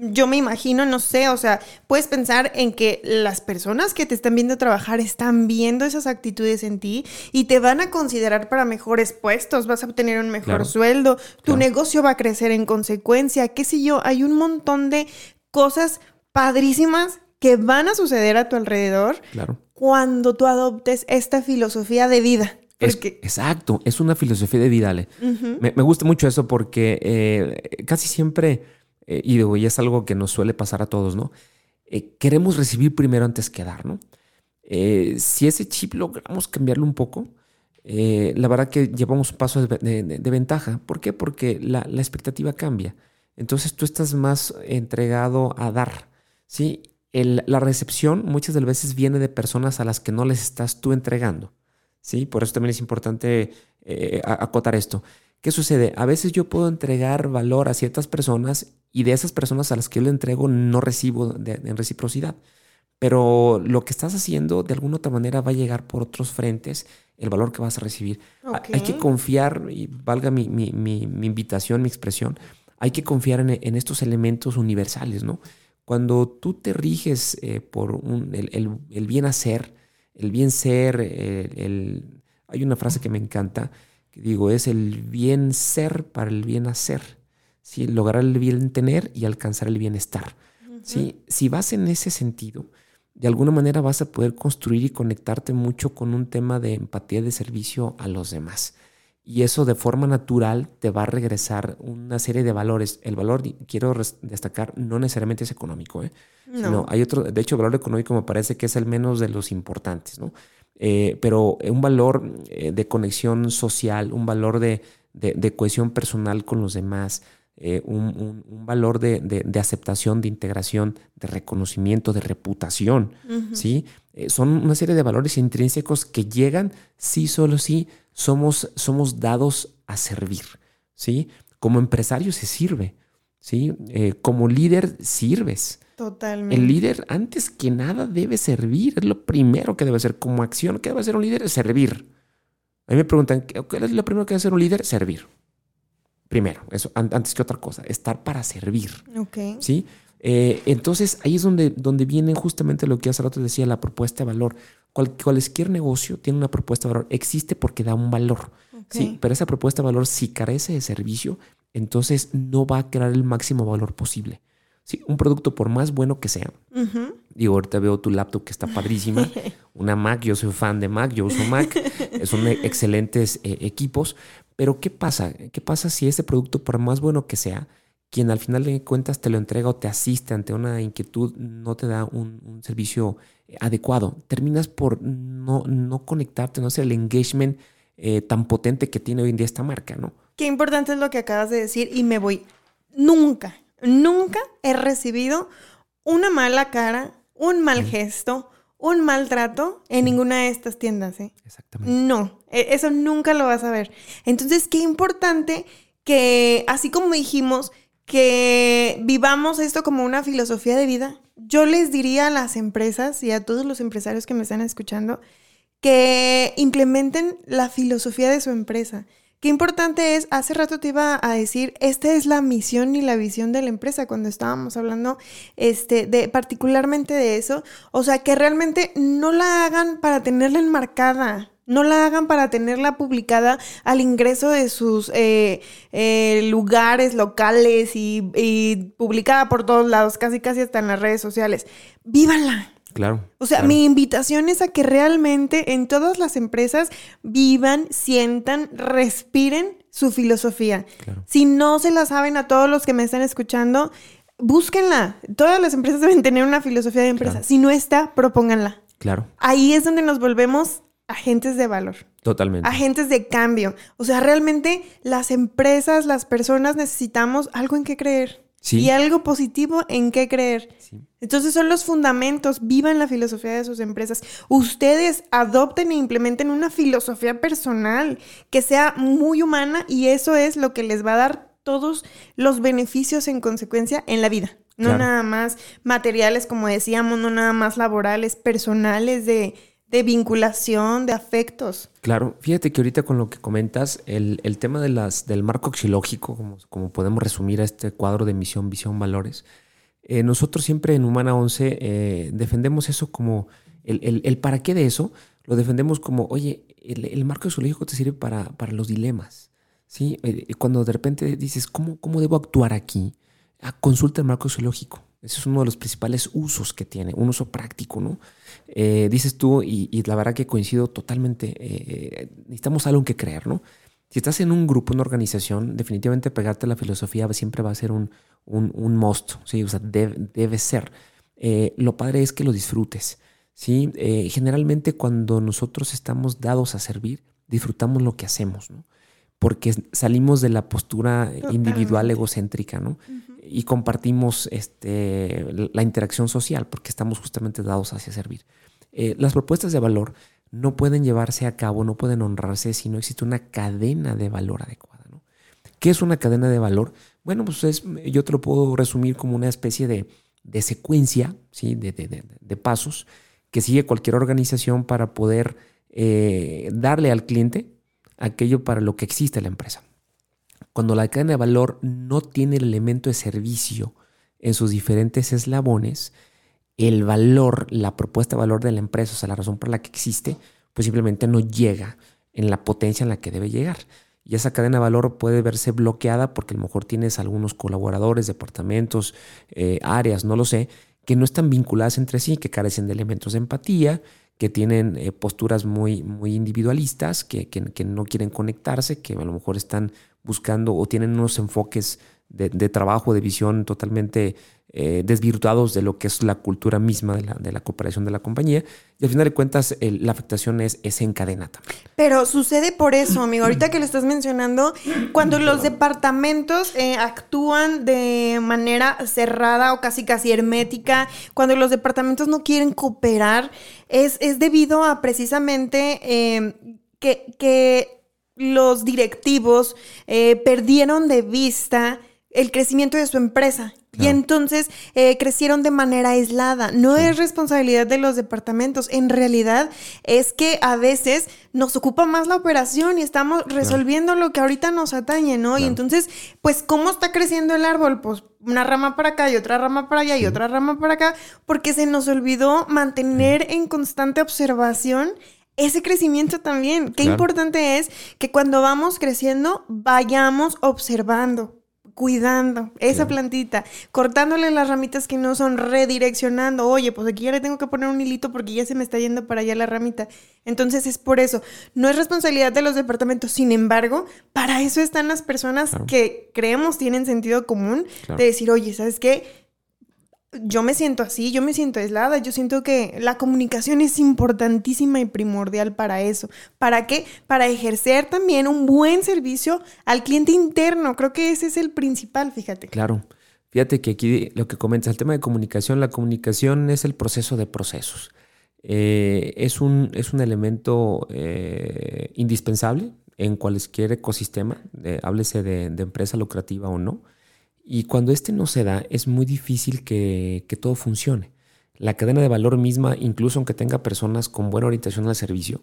yo me imagino, no sé, o sea, puedes pensar en que las personas que te están viendo trabajar están viendo esas actitudes en ti y te van a considerar para mejores puestos, vas a obtener un mejor sueldo, tu negocio va a crecer en consecuencia, qué sé yo, hay un montón de cosas padrísimas que van a suceder a tu alrededor cuando tú adoptes esta filosofía de vida. exacto, es una filosofía de vida, Ale. me, gusta mucho eso porque eh, casi siempre eh, y, digo, y es algo que nos suele pasar a todos, ¿no? Eh, queremos recibir primero antes que dar, ¿no? Si ese chip logramos cambiarlo un poco, la verdad que llevamos un paso de, ventaja. ¿Por qué? Porque la, expectativa cambia. Entonces tú estás más entregado a dar, ¿sí? la recepción muchas de las veces viene de personas a las que no les estás tú entregando, ¿sí? Por eso también es importante acotar esto. ¿Qué sucede? A veces yo puedo entregar valor a ciertas personas y de esas personas a las que yo le entrego no recibo en reciprocidad. Pero lo que estás haciendo de alguna otra manera va a llegar por otros frentes el valor que vas a recibir. Hay que confiar, y valga mi, invitación, mi expresión, hay que confiar en, estos elementos universales, ¿no? Cuando tú te riges eh, por el, bien hacer, el bien ser, el, hay una frase que me encanta, digo, es el bien ser para el bien hacer, ¿sí? lograr el bien tener y alcanzar el bienestar. ¿sí? Si vas en ese sentido, de alguna manera vas a poder construir y conectarte mucho con un tema de empatía de servicio a los demás. Y eso de forma natural te va a regresar una serie de valores. El valor, quiero destacar, no necesariamente es económico. ¿eh? No. hay otro, de hecho, el valor económico me parece que es el menos de los importantes. ¿no? Eh, pero un valor eh, de conexión social, un valor de, cohesión personal con los demás, eh, un, valor de, aceptación, de integración, de reconocimiento, de reputación, ¿sí? son una serie de valores intrínsecos que llegan sí, solo si somos, somos dados a servir, ¿sí? Como empresario se sirve, ¿sí? como líder sirves. Totalmente. El líder, antes que nada, debe servir. Es lo primero que debe hacer. Como acción, ¿qué debe hacer un líder? Es servir. A mí me preguntan, ¿qué es lo primero que debe hacer un líder? Servir. Primero, eso, antes que otra cosa, estar para servir. Ok. ¿Sí? Eh, entonces, ahí es donde, donde viene justamente lo que hace rato decía, la propuesta de valor. Cualquier negocio tiene una propuesta de valor. Existe porque da un valor. Sí, pero esa propuesta de valor, si carece de servicio, entonces no va a crear el máximo valor posible. Sí, un producto por más bueno que sea. Digo, ahorita veo tu laptop que está padrísima. Una Mac, yo soy fan de Mac, yo uso Mac. Son excelentes eh, equipos. Pero ¿qué pasa? ¿Qué pasa si ese producto, por más bueno que sea, quien al final de cuentas te lo entrega o te asiste ante una inquietud, no te da un, servicio adecuado? Terminas por no, no conectarte, no hacer el engagement eh, tan potente que tiene hoy en día esta marca, ¿no? Qué importante es lo que acabas de decir y me voy. Nunca, nunca he recibido una mala cara, un mal gesto, un maltrato en ninguna de estas tiendas. ¿eh? Exactamente. No, e, eso nunca lo vas a ver. Entonces, qué importante que, así como dijimos, que vivamos esto como una filosofía de vida. Yo les diría a las empresas y a todos los empresarios que me están escuchando que implementen la filosofía de su empresa. Qué importante es, hace rato te iba a decir, esta es la misión y la visión de la empresa cuando estábamos hablando este, de particularmente de eso. O sea, que realmente no la hagan para tenerla enmarcada, no la hagan para tenerla publicada al ingreso de sus eh, eh, lugares locales y, y publicada por todos lados, casi casi hasta en las redes sociales. Vívanla, Claro. o sea, claro. mi invitación es a que realmente en todas las empresas vivan, sientan, respiren su filosofía. Claro. Si no se la saben a todos los que me están escuchando, búsquenla. Todas las empresas deben tener una filosofía de empresa. Claro. Si no está, propónganla. Claro, Ahí es donde nos volvemos agentes de valor, totalmente. agentes de cambio. O sea, realmente las empresas, las personas necesitamos algo en qué creer. Sí. Y algo positivo en qué creer. Sí. Entonces son los fundamentos, vivan la filosofía de sus empresas. Ustedes adopten e implementen una filosofía personal que sea muy humana y eso es lo que les va a dar todos los beneficios en consecuencia en la vida. No Claro. nada más materiales, como decíamos, no nada más laborales, personales, de, de vinculación, de afectos. Claro, fíjate que ahorita con lo que comentas, el, el tema de las, del marco axiológico, como, como podemos resumir a este cuadro de misión, visión, valores, eh, nosotros siempre en Humana 11 eh, defendemos eso como el, el- el para qué de eso, lo defendemos como, oye, el, marco axiológico te sirve para, para los dilemas. ¿sí? Eh, cuando de repente dices, ¿cómo, cómo debo actuar aquí? Ah, consulta el marco axiológico. Ese es uno de los principales usos que tiene, un uso práctico, ¿no? Eh, dices tú, y, y la verdad que coincido totalmente, eh, necesitamos algo en que creer, ¿no? Si estás en un grupo, una organización, definitivamente pegarte a la filosofía siempre va a ser un, un, un must, ¿sí? O sea, debe, debe ser. Eh, lo padre es que lo disfrutes, ¿sí? Eh, generalmente cuando nosotros estamos dados a servir, disfrutamos lo que hacemos, ¿no? Porque salimos de la postura individual egocéntrica, ¿no? Y compartimos este, la interacción social porque estamos justamente dados hacia servir. Eh, las propuestas de valor no pueden llevarse a cabo, no pueden honrarse si no existe una cadena de valor adecuada. ¿no? ¿Qué es una cadena de valor? Bueno, pues es, yo te lo puedo resumir como una especie de, de secuencia, ¿sí? de- de pasos que sigue cualquier organización para poder eh, darle al cliente aquello para lo que existe la empresa. Cuando la cadena de valor no tiene el elemento de servicio en sus diferentes eslabones, el valor, la propuesta de valor de la empresa, o sea, la razón por la que existe, pues simplemente no llega en la potencia en la que debe llegar. Y esa cadena de valor puede verse bloqueada porque a lo mejor tienes algunos colaboradores, departamentos, eh, áreas, no lo sé, que no están vinculadas entre sí, que carecen de elementos de empatía, que tienen eh, posturas muy, muy individualistas, que, que- que no quieren conectarse, que a lo mejor están buscando o tienen unos enfoques de, de trabajo, de visión totalmente eh, desvirtuados de lo que es la cultura misma de la, de la cooperación de la compañía. Y al final de cuentas, el- la afectación es, es en cadena también. Pero sucede por eso, amigo. Ahorita que lo estás mencionando, cuando los departamentos eh, actúan de manera cerrada o casi casi hermética, cuando los departamentos no quieren cooperar, es, es debido a precisamente eh, que, que los directivos eh, perdieron de vista el crecimiento de su empresa. Y entonces eh, crecieron de manera aislada. No es responsabilidad de los departamentos. En realidad es que a veces nos ocupa más la operación y estamos resolviendo lo que ahorita nos atañe, ¿no? Y entonces, pues, ¿cómo está creciendo el árbol? Pues una rama para acá y otra rama para allá y otra rama para acá, porque se nos olvidó mantener en constante observación ese crecimiento también. Qué Claro. importante es que cuando vamos creciendo vayamos observando, cuidando esa Claro. plantita, cortándole las ramitas que no son, redireccionando. Oye, pues aquí ya le tengo que poner un hilito porque ya se me está yendo para allá la ramita. Entonces es por eso. No es responsabilidad de los departamentos. Sin embargo, para eso están las personas Claro. que creemos tienen sentido común de decir, oye, ¿sabes qué? Yo me siento así, yo me siento aislada, yo siento que la comunicación es importantísima y primordial para eso. ¿Para qué? Para ejercer también un buen servicio al cliente interno. Creo que ese es el principal, fíjate. Claro. Fíjate que aquí lo que comentas, el tema de comunicación, la comunicación es el proceso de procesos. Eh, es, un, es un elemento eh, indispensable en cualquier ecosistema, háblese de, de empresa lucrativa o no y cuando este no se da, es muy difícil que, todo funcione. La cadena de valor misma, incluso aunque tenga personas con buena orientación al servicio,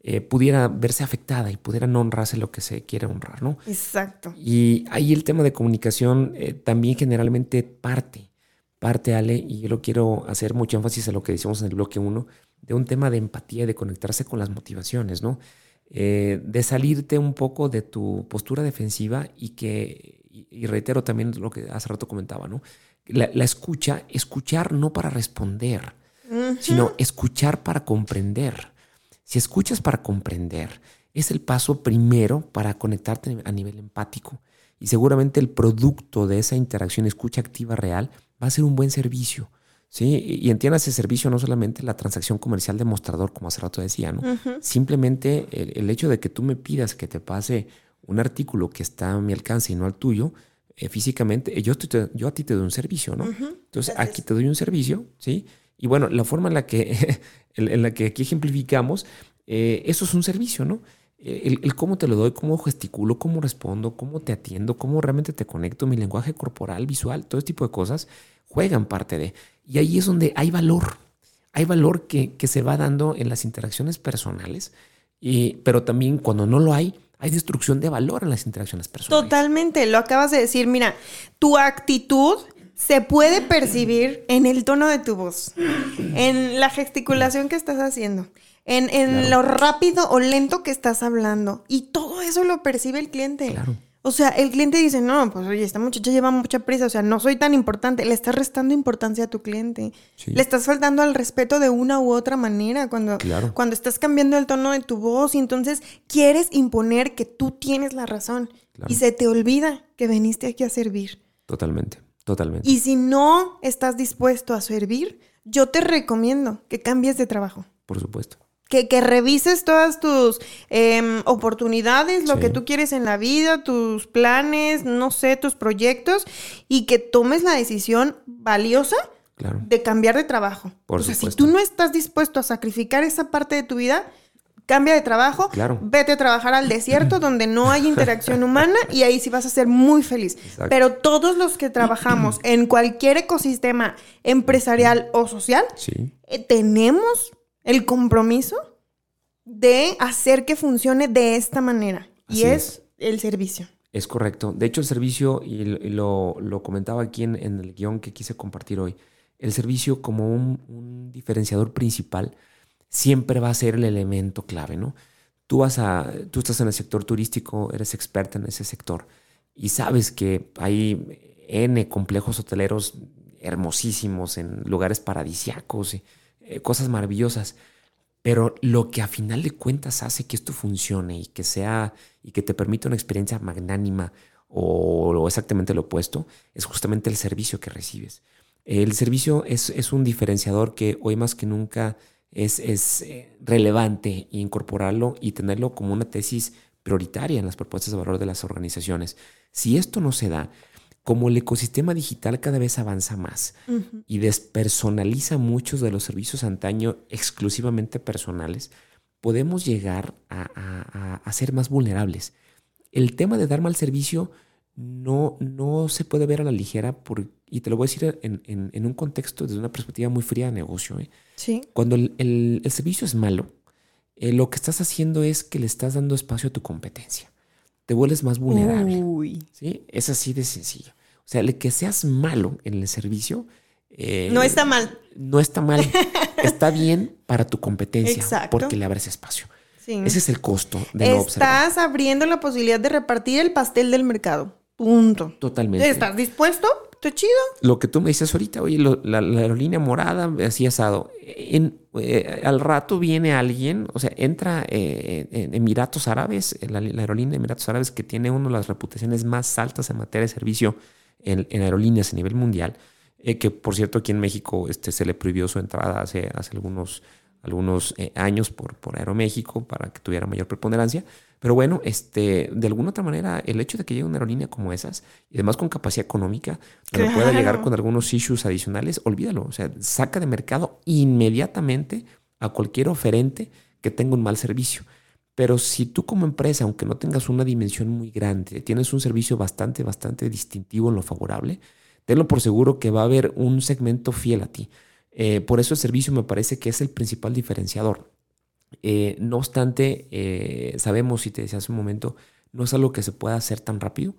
eh, pudiera verse afectada y pudiera no honrarse lo que se quiere honrar, ¿no? Exacto. Y ahí el tema de comunicación eh, también generalmente parte, parte, Ale, y yo lo quiero hacer mucho énfasis a lo que decíamos en el bloque 1, de un tema de empatía, de conectarse con las motivaciones, ¿no? Eh, de salirte un poco de tu postura defensiva y que y, reitero también lo que hace rato comentaba, ¿no? La, escucha, escuchar no para responder, sino escuchar para comprender. Si escuchas para comprender, es el paso primero para conectarte a nivel empático. Y seguramente el producto de esa interacción escucha activa real va a ser un buen servicio. ¿sí? Y entiendas ese servicio no solamente la transacción comercial de mostrador, como hace rato decía, ¿no? Simplemente el, el, hecho de que tú me pidas que te pase un artículo que está a mi alcance y no al tuyo, eh, físicamente, yo, yo a ti te doy un servicio, ¿no? Entonces, aquí te doy un servicio, ¿sí? Y bueno, la forma en la que, en la que aquí ejemplificamos, eh, eso es un servicio, ¿no? El, el, cómo te lo doy, cómo gesticulo, cómo respondo, cómo te atiendo, cómo realmente te conecto, mi lenguaje corporal, visual, todo este tipo de cosas juegan parte de. Y ahí es donde hay valor. Hay valor que, que se va dando en las interacciones personales, y, pero también cuando no lo hay, hay destrucción de valor en las interacciones personales. Totalmente, lo acabas de decir. Mira, tu actitud se puede percibir en el tono de tu voz, en la gesticulación que estás haciendo, en, lo rápido o lento que estás hablando. Y todo eso lo percibe el cliente. Claro. O sea, el cliente dice, no, pues oye, esta muchacha lleva mucha prisa, o sea, no soy tan importante. Le estás restando importancia a tu cliente. Le estás faltando al respeto de una u otra manera cuando, cuando estás cambiando el tono de tu voz y entonces quieres imponer que tú tienes la razón y se te olvida que viniste aquí a servir. Totalmente, totalmente. Y si no estás dispuesto a servir, yo te recomiendo que cambies de trabajo. Por supuesto que, que, revises todas tus em, oportunidades, lo que tú quieres en la vida, tus planes, no sé, tus proyectos, y que tomes la decisión valiosa de cambiar de trabajo. o sea, si tú no estás dispuesto a sacrificar esa parte de tu vida, cambia de trabajo, vete a trabajar al desierto donde no hay interacción humana y ahí sí vas a ser muy feliz. Pero todos los que trabajamos en cualquier ecosistema empresarial o social, eh, tenemos el compromiso de hacer que funcione de esta manera. y es, el servicio. Es correcto. De hecho, el servicio, y lo, comentaba aquí en, el guion que quise compartir hoy, el servicio como un, diferenciador principal siempre va a ser el elemento clave, ¿no? Tú, vas a, tú estás en el sector turístico, eres experta en ese sector y sabes que hay N complejos hoteleros hermosísimos en lugares paradisiacos. Eh, cosas maravillosas. Pero lo que a final de cuentas hace que esto funcione y que sea y que te permita una experiencia magnánima o, exactamente lo opuesto es justamente el servicio que recibes. El servicio es, es un diferenciador que hoy más que nunca es, es eh, relevante incorporarlo y tenerlo como una tesis prioritaria en las propuestas de valor de las organizaciones. Si esto no se da, como el ecosistema digital cada vez avanza más y despersonaliza muchos de los servicios antaño exclusivamente personales, podemos llegar a, ser más vulnerables. El tema de dar mal servicio no, no se puede ver a la ligera por, y te lo voy a decir en, un contexto desde una perspectiva muy fría de negocio. ¿eh? Sí. Cuando el, servicio es malo, eh, lo que estás haciendo es que le estás dando espacio a tu competencia te vuelves más vulnerable. ¿sí? Es así de sencillo. O sea, el que seas malo en el servicio. Eh, no está mal. No está mal. está bien para tu competencia. Porque le abres espacio. Ese es el costo de no Estás abriendo la posibilidad de repartir el pastel del mercado. Punto. Totalmente. ¿Estás dispuesto? Está chido. Lo que tú me dices ahorita, oye, la, aerolínea morada, así asado. En, eh, al rato viene alguien, o sea, entra eh, en Emiratos Árabes, la, la, aerolínea de Emiratos Árabes, que tiene una de las reputaciones más altas en materia de servicio en, aerolíneas a nivel mundial, eh, que por cierto aquí en México este, se le prohibió su entrada hace, hace algunos, algunos eh, años por, por Aeroméxico para que tuviera mayor preponderancia. Pero bueno, este, de alguna otra manera, el hecho de que llegue una aerolínea como esas, y además con capacidad económica, donde pueda llegar con algunos issues adicionales, olvídalo. O sea, saca de mercado inmediatamente a cualquier oferente que tenga un mal servicio. Pero si tú como empresa, aunque no tengas una dimensión muy grande, tienes un servicio bastante, bastante distintivo en lo favorable, tenlo por seguro que va a haber un segmento fiel a ti. Eh, por eso el servicio me parece que es el principal diferenciador. Eh, no obstante, eh, sabemos, y te decía hace un momento, no es algo que se pueda hacer tan rápido.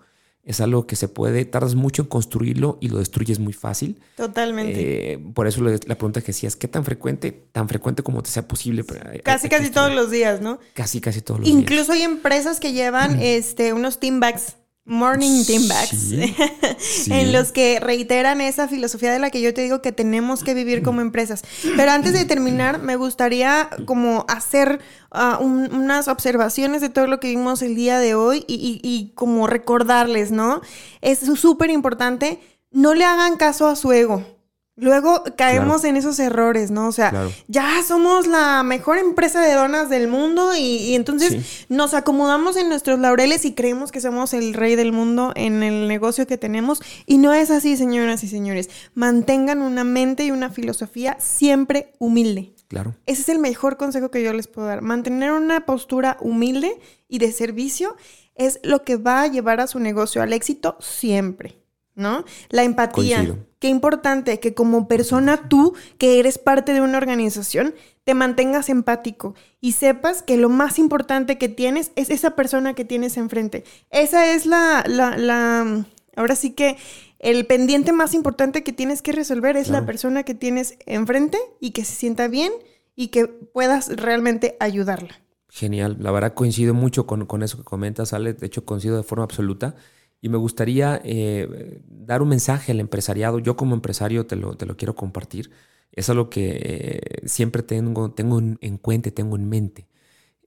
Es algo que se puede, tardas mucho en construirlo y lo destruyes muy fácil. Totalmente. Eh, por eso la pregunta que hacías, ¿qué tan frecuente? Tan frecuente como te sea posible. Casi, casi todos los días, ¿no? Casi, casi todos los días. Incluso hay empresas que llevan este, unos team bags morning team bags, en los que reiteran esa filosofía de la que yo te digo que tenemos que vivir como empresas. Pero antes de terminar, me gustaría como hacer ah, unas observaciones de todo lo que vimos el día de hoy y, y como recordarles, ¿no? Es súper importante, no le hagan caso a su ego. Luego caemos en esos errores, ¿no? O sea, ya somos la mejor empresa de donas del mundo y, entonces nos acomodamos en nuestros laureles y creemos que somos el rey del mundo en el negocio que tenemos. Y no es así, señoras y señores. Mantengan una mente y una filosofía siempre humilde. Claro. Ese es el mejor consejo que yo les puedo dar. Mantener una postura humilde y de servicio es lo que va a llevar a su negocio al éxito siempre. ¿no? La empatía. Qué importante que como persona tú, que eres parte de una organización, te mantengas empático y sepas que lo más importante que tienes es esa persona que tienes enfrente. Esa es la, la, ahora sí que el pendiente más importante que tienes que resolver es la persona que tienes enfrente y que se sienta bien y que puedas realmente ayudarla. Genial, la verdad coincido mucho con, con eso que comentas, Ale, de hecho coincido de forma absoluta. Y me gustaría eh, dar un mensaje al empresariado. Yo como empresario te lo, te lo quiero compartir. Es algo que eh, siempre tengo, tengo en cuenta, tengo en mente.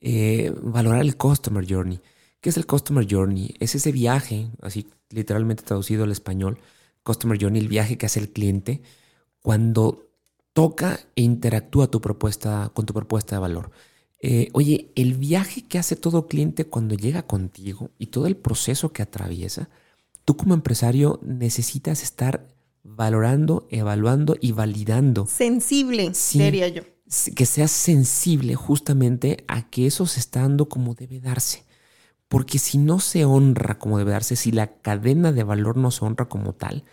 Eh, valorar el Customer Journey. ¿Qué es el Customer Journey? Es ese viaje, así literalmente traducido al español, Customer Journey, el viaje que hace el cliente cuando toca e interactúa tu propuesta, con tu propuesta de valor. Eh, oye, el viaje que hace todo cliente cuando llega contigo y todo el proceso que atraviesa, tú como empresario necesitas estar valorando, evaluando y validando. Sensible, sería yo. Que seas sensible justamente a que eso se está dando como debe darse. Porque si no se honra como debe darse, si la cadena de valor no se honra como tal,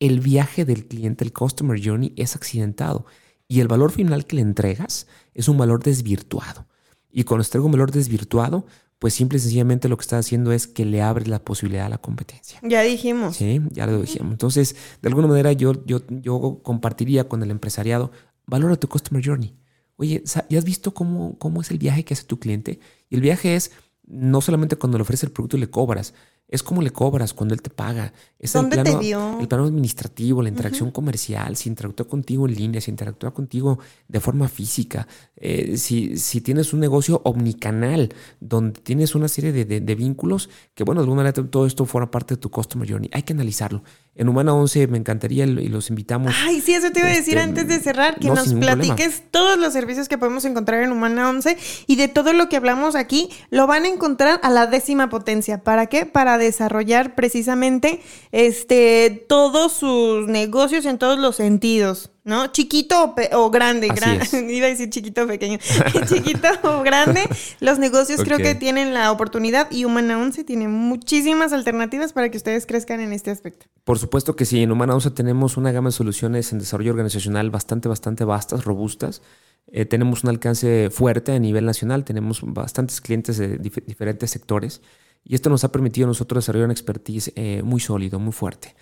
el viaje del cliente, el customer journey, es accidentado. Y el valor final que le entregas es un valor desvirtuado. Y cuando se un valor desvirtuado, pues simple y sencillamente lo que está haciendo es que le abre la posibilidad a la competencia. Ya dijimos. Sí, ya lo dijimos. Entonces, de alguna manera yo, yo, yo compartiría con el empresariado, valora tu customer journey. Oye, ¿ya has visto cómo, cómo es el viaje que hace tu cliente? Y el viaje es no solamente cuando le ofrece el producto y le cobras, es como le cobras cuando él te paga. Es ¿Dónde el plano, te dio? El plano administrativo, la interacción comercial, si interactúa contigo en línea, si interactúa contigo de forma física, eh, si, si, tienes un negocio omnicanal donde tienes una serie de, de, vínculos, que bueno, de alguna manera todo esto forma parte de tu Customer Journey. Hay que analizarlo. En Humana 11 me encantaría y los invitamos. Ay, sí, eso te iba a decir este, antes de cerrar, que nos platiques todos los servicios que podemos encontrar en Humana 11 y de todo lo que hablamos aquí, lo van a encontrar a la décima potencia. ¿Para qué? Para desarrollar precisamente este, todos sus negocios en todos los sentidos. ¿No? Chiquito o, grande, iba a decir chiquito o pequeño, chiquito o grande, los negocios creo que tienen la oportunidad y Humana 11 tiene muchísimas alternativas para que ustedes crezcan en este aspecto. Por supuesto que sí, en Humana 11 tenemos una gama de soluciones en desarrollo organizacional bastante, bastante vastas, robustas. Eh, tenemos un alcance fuerte a nivel nacional, tenemos bastantes clientes de diferentes sectores y esto nos ha permitido a nosotros desarrollar una expertise eh, muy sólido, muy fuerte.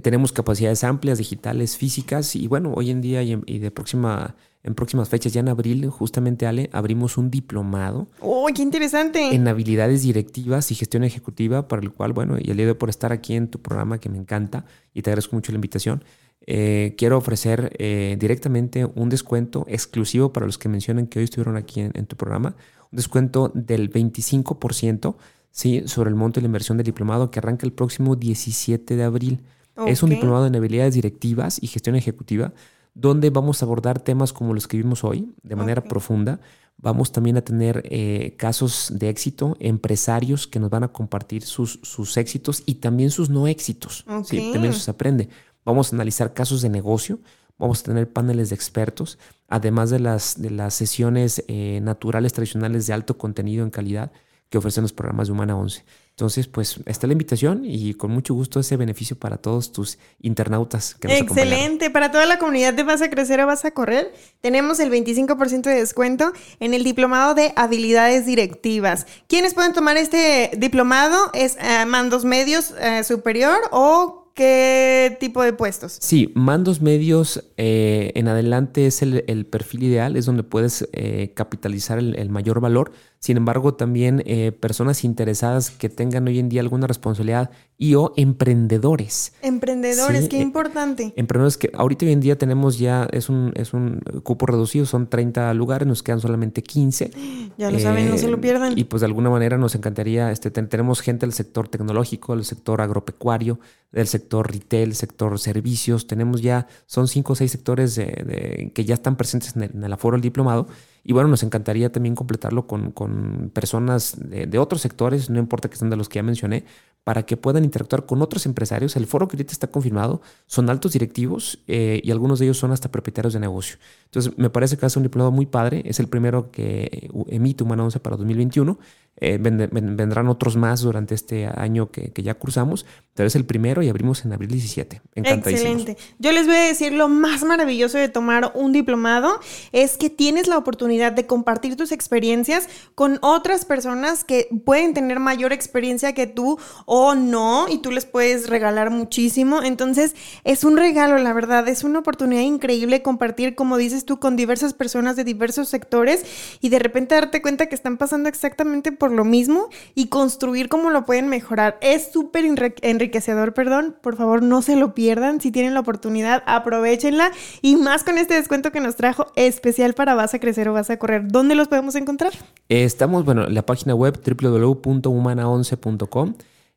Tenemos capacidades amplias, digitales, físicas y bueno, hoy en día y, de próxima, en próximas fechas, ya en abril, justamente Ale, abrimos un diplomado. ¡Oh, qué interesante! En habilidades directivas y gestión ejecutiva, para el cual, bueno, y el día de hoy por estar aquí en tu programa que me encanta y te agradezco mucho la invitación. Eh, quiero ofrecer eh, directamente un descuento exclusivo para los que mencionen que hoy estuvieron aquí en, en tu programa, un descuento del 25% ¿sí? sobre el monto de la inversión del diplomado que arranca el próximo 17 de abril. Es un diplomado en habilidades directivas y gestión ejecutiva, donde vamos a abordar temas como los que vimos hoy, de manera profunda. Vamos también a tener eh, casos de éxito, empresarios que nos van a compartir sus, sus éxitos y también sus no éxitos. Sí, Ok. también eso se aprende. Vamos a analizar casos de negocio, vamos a tener paneles de expertos, además de las, de las sesiones eh, naturales tradicionales de alto contenido en calidad que ofrecen los programas de Humana 11. Entonces, pues está la invitación y con mucho gusto ese beneficio para todos tus internautas que nos. Excelente. Para toda la comunidad de Vas a Crecer o Vas a Correr, tenemos el 25% de descuento en el diplomado de habilidades directivas. ¿Quiénes pueden tomar este diplomado? ¿Es eh, mandos medios eh, superior o qué tipo de puestos? Sí, mandos medios eh, en adelante es el, el perfil ideal, es donde puedes eh, capitalizar el, el mayor valor. Sin embargo, también eh, personas interesadas que tengan hoy en día alguna responsabilidad y o emprendedores. Emprendedores, Sí, qué eh, importante. Emprendedores que ahorita hoy en día tenemos ya, es un, es un cupo reducido, son 30 lugares, nos quedan solamente 15. Ya lo saben, no se lo Eh, pierdan. Y pues de alguna manera nos encantaría, este, ten- tenemos gente del sector tecnológico, del sector agropecuario, del sector retail, sector servicios, tenemos ya, son cinco o seis sectores de- de- que ya están presentes en el, en el aforo del diplomado. Y bueno, nos encantaría también completarlo con, con personas de, de otros sectores, no importa que sean de los que ya mencioné, para que puedan interactuar con otros empresarios. El foro que ahorita está confirmado son altos directivos eh, y algunos de ellos son hasta propietarios de negocio. Entonces, me parece que va a ser un diplomado muy padre. Es el primero que emite Humana 11 para 2021. Eh, vend- ven- vendrán otros más durante este año que, que ya cursamos, pero es el primero y abrimos en abril 17. Encantadísimos. Excelente. Yo les voy a decir lo más maravilloso de tomar un diplomado es que tienes la oportunidad de compartir tus experiencias con otras personas que pueden tener mayor experiencia que tú o no y tú les puedes regalar muchísimo. Entonces es un regalo, la verdad, es una oportunidad increíble compartir, como dices tú, con diversas personas de diversos sectores y de repente darte cuenta que están pasando exactamente por lo mismo y construir cómo lo pueden mejorar. Es súper enri- enriquecedor, perdón. Por favor, no se lo pierdan. Si tienen la oportunidad, aprovechenla. Y más con este descuento que nos trajo especial para Vas a Crecer o Vas a Correr. ¿Dónde los podemos encontrar? Eh, Estamos, bueno, en la página web www.humana11.com.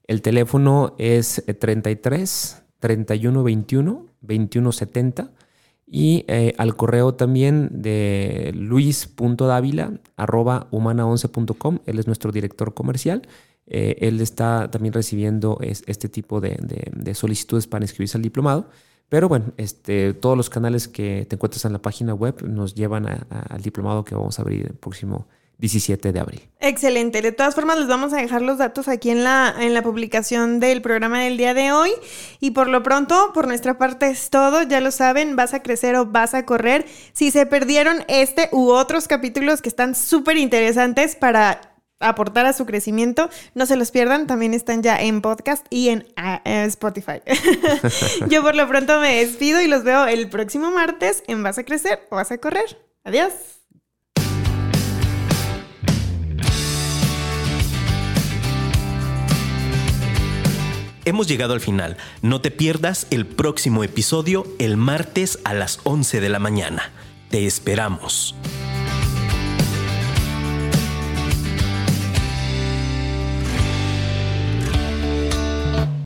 El teléfono es eh, 33 31 21 21 70 y eh, al correo también de luis.davila arroba humana11.com. Él es nuestro director comercial. Eh, él está también recibiendo es- este tipo de solicitudes para inscribirse al diplomado. Pero bueno, este, todos los canales que te encuentras en la página web nos llevan al diplomado que vamos a abrir el próximo 17 de abril. Excelente. De todas formas, les vamos a dejar los datos aquí en la, en la publicación del programa del día de hoy. Y por lo pronto, por nuestra parte es todo. Ya lo saben, vas a crecer o vas a correr. Si se perdieron este u otros capítulos que están súper interesantes para aportar a su crecimiento, no se los pierdan. También están ya en podcast y en ah, Spotify. Yo por lo pronto me despido y los veo el próximo martes en Vas a crecer o vas a correr. Adiós. Hemos llegado al final. No te pierdas el próximo episodio el martes a las 11 de la mañana. Te esperamos.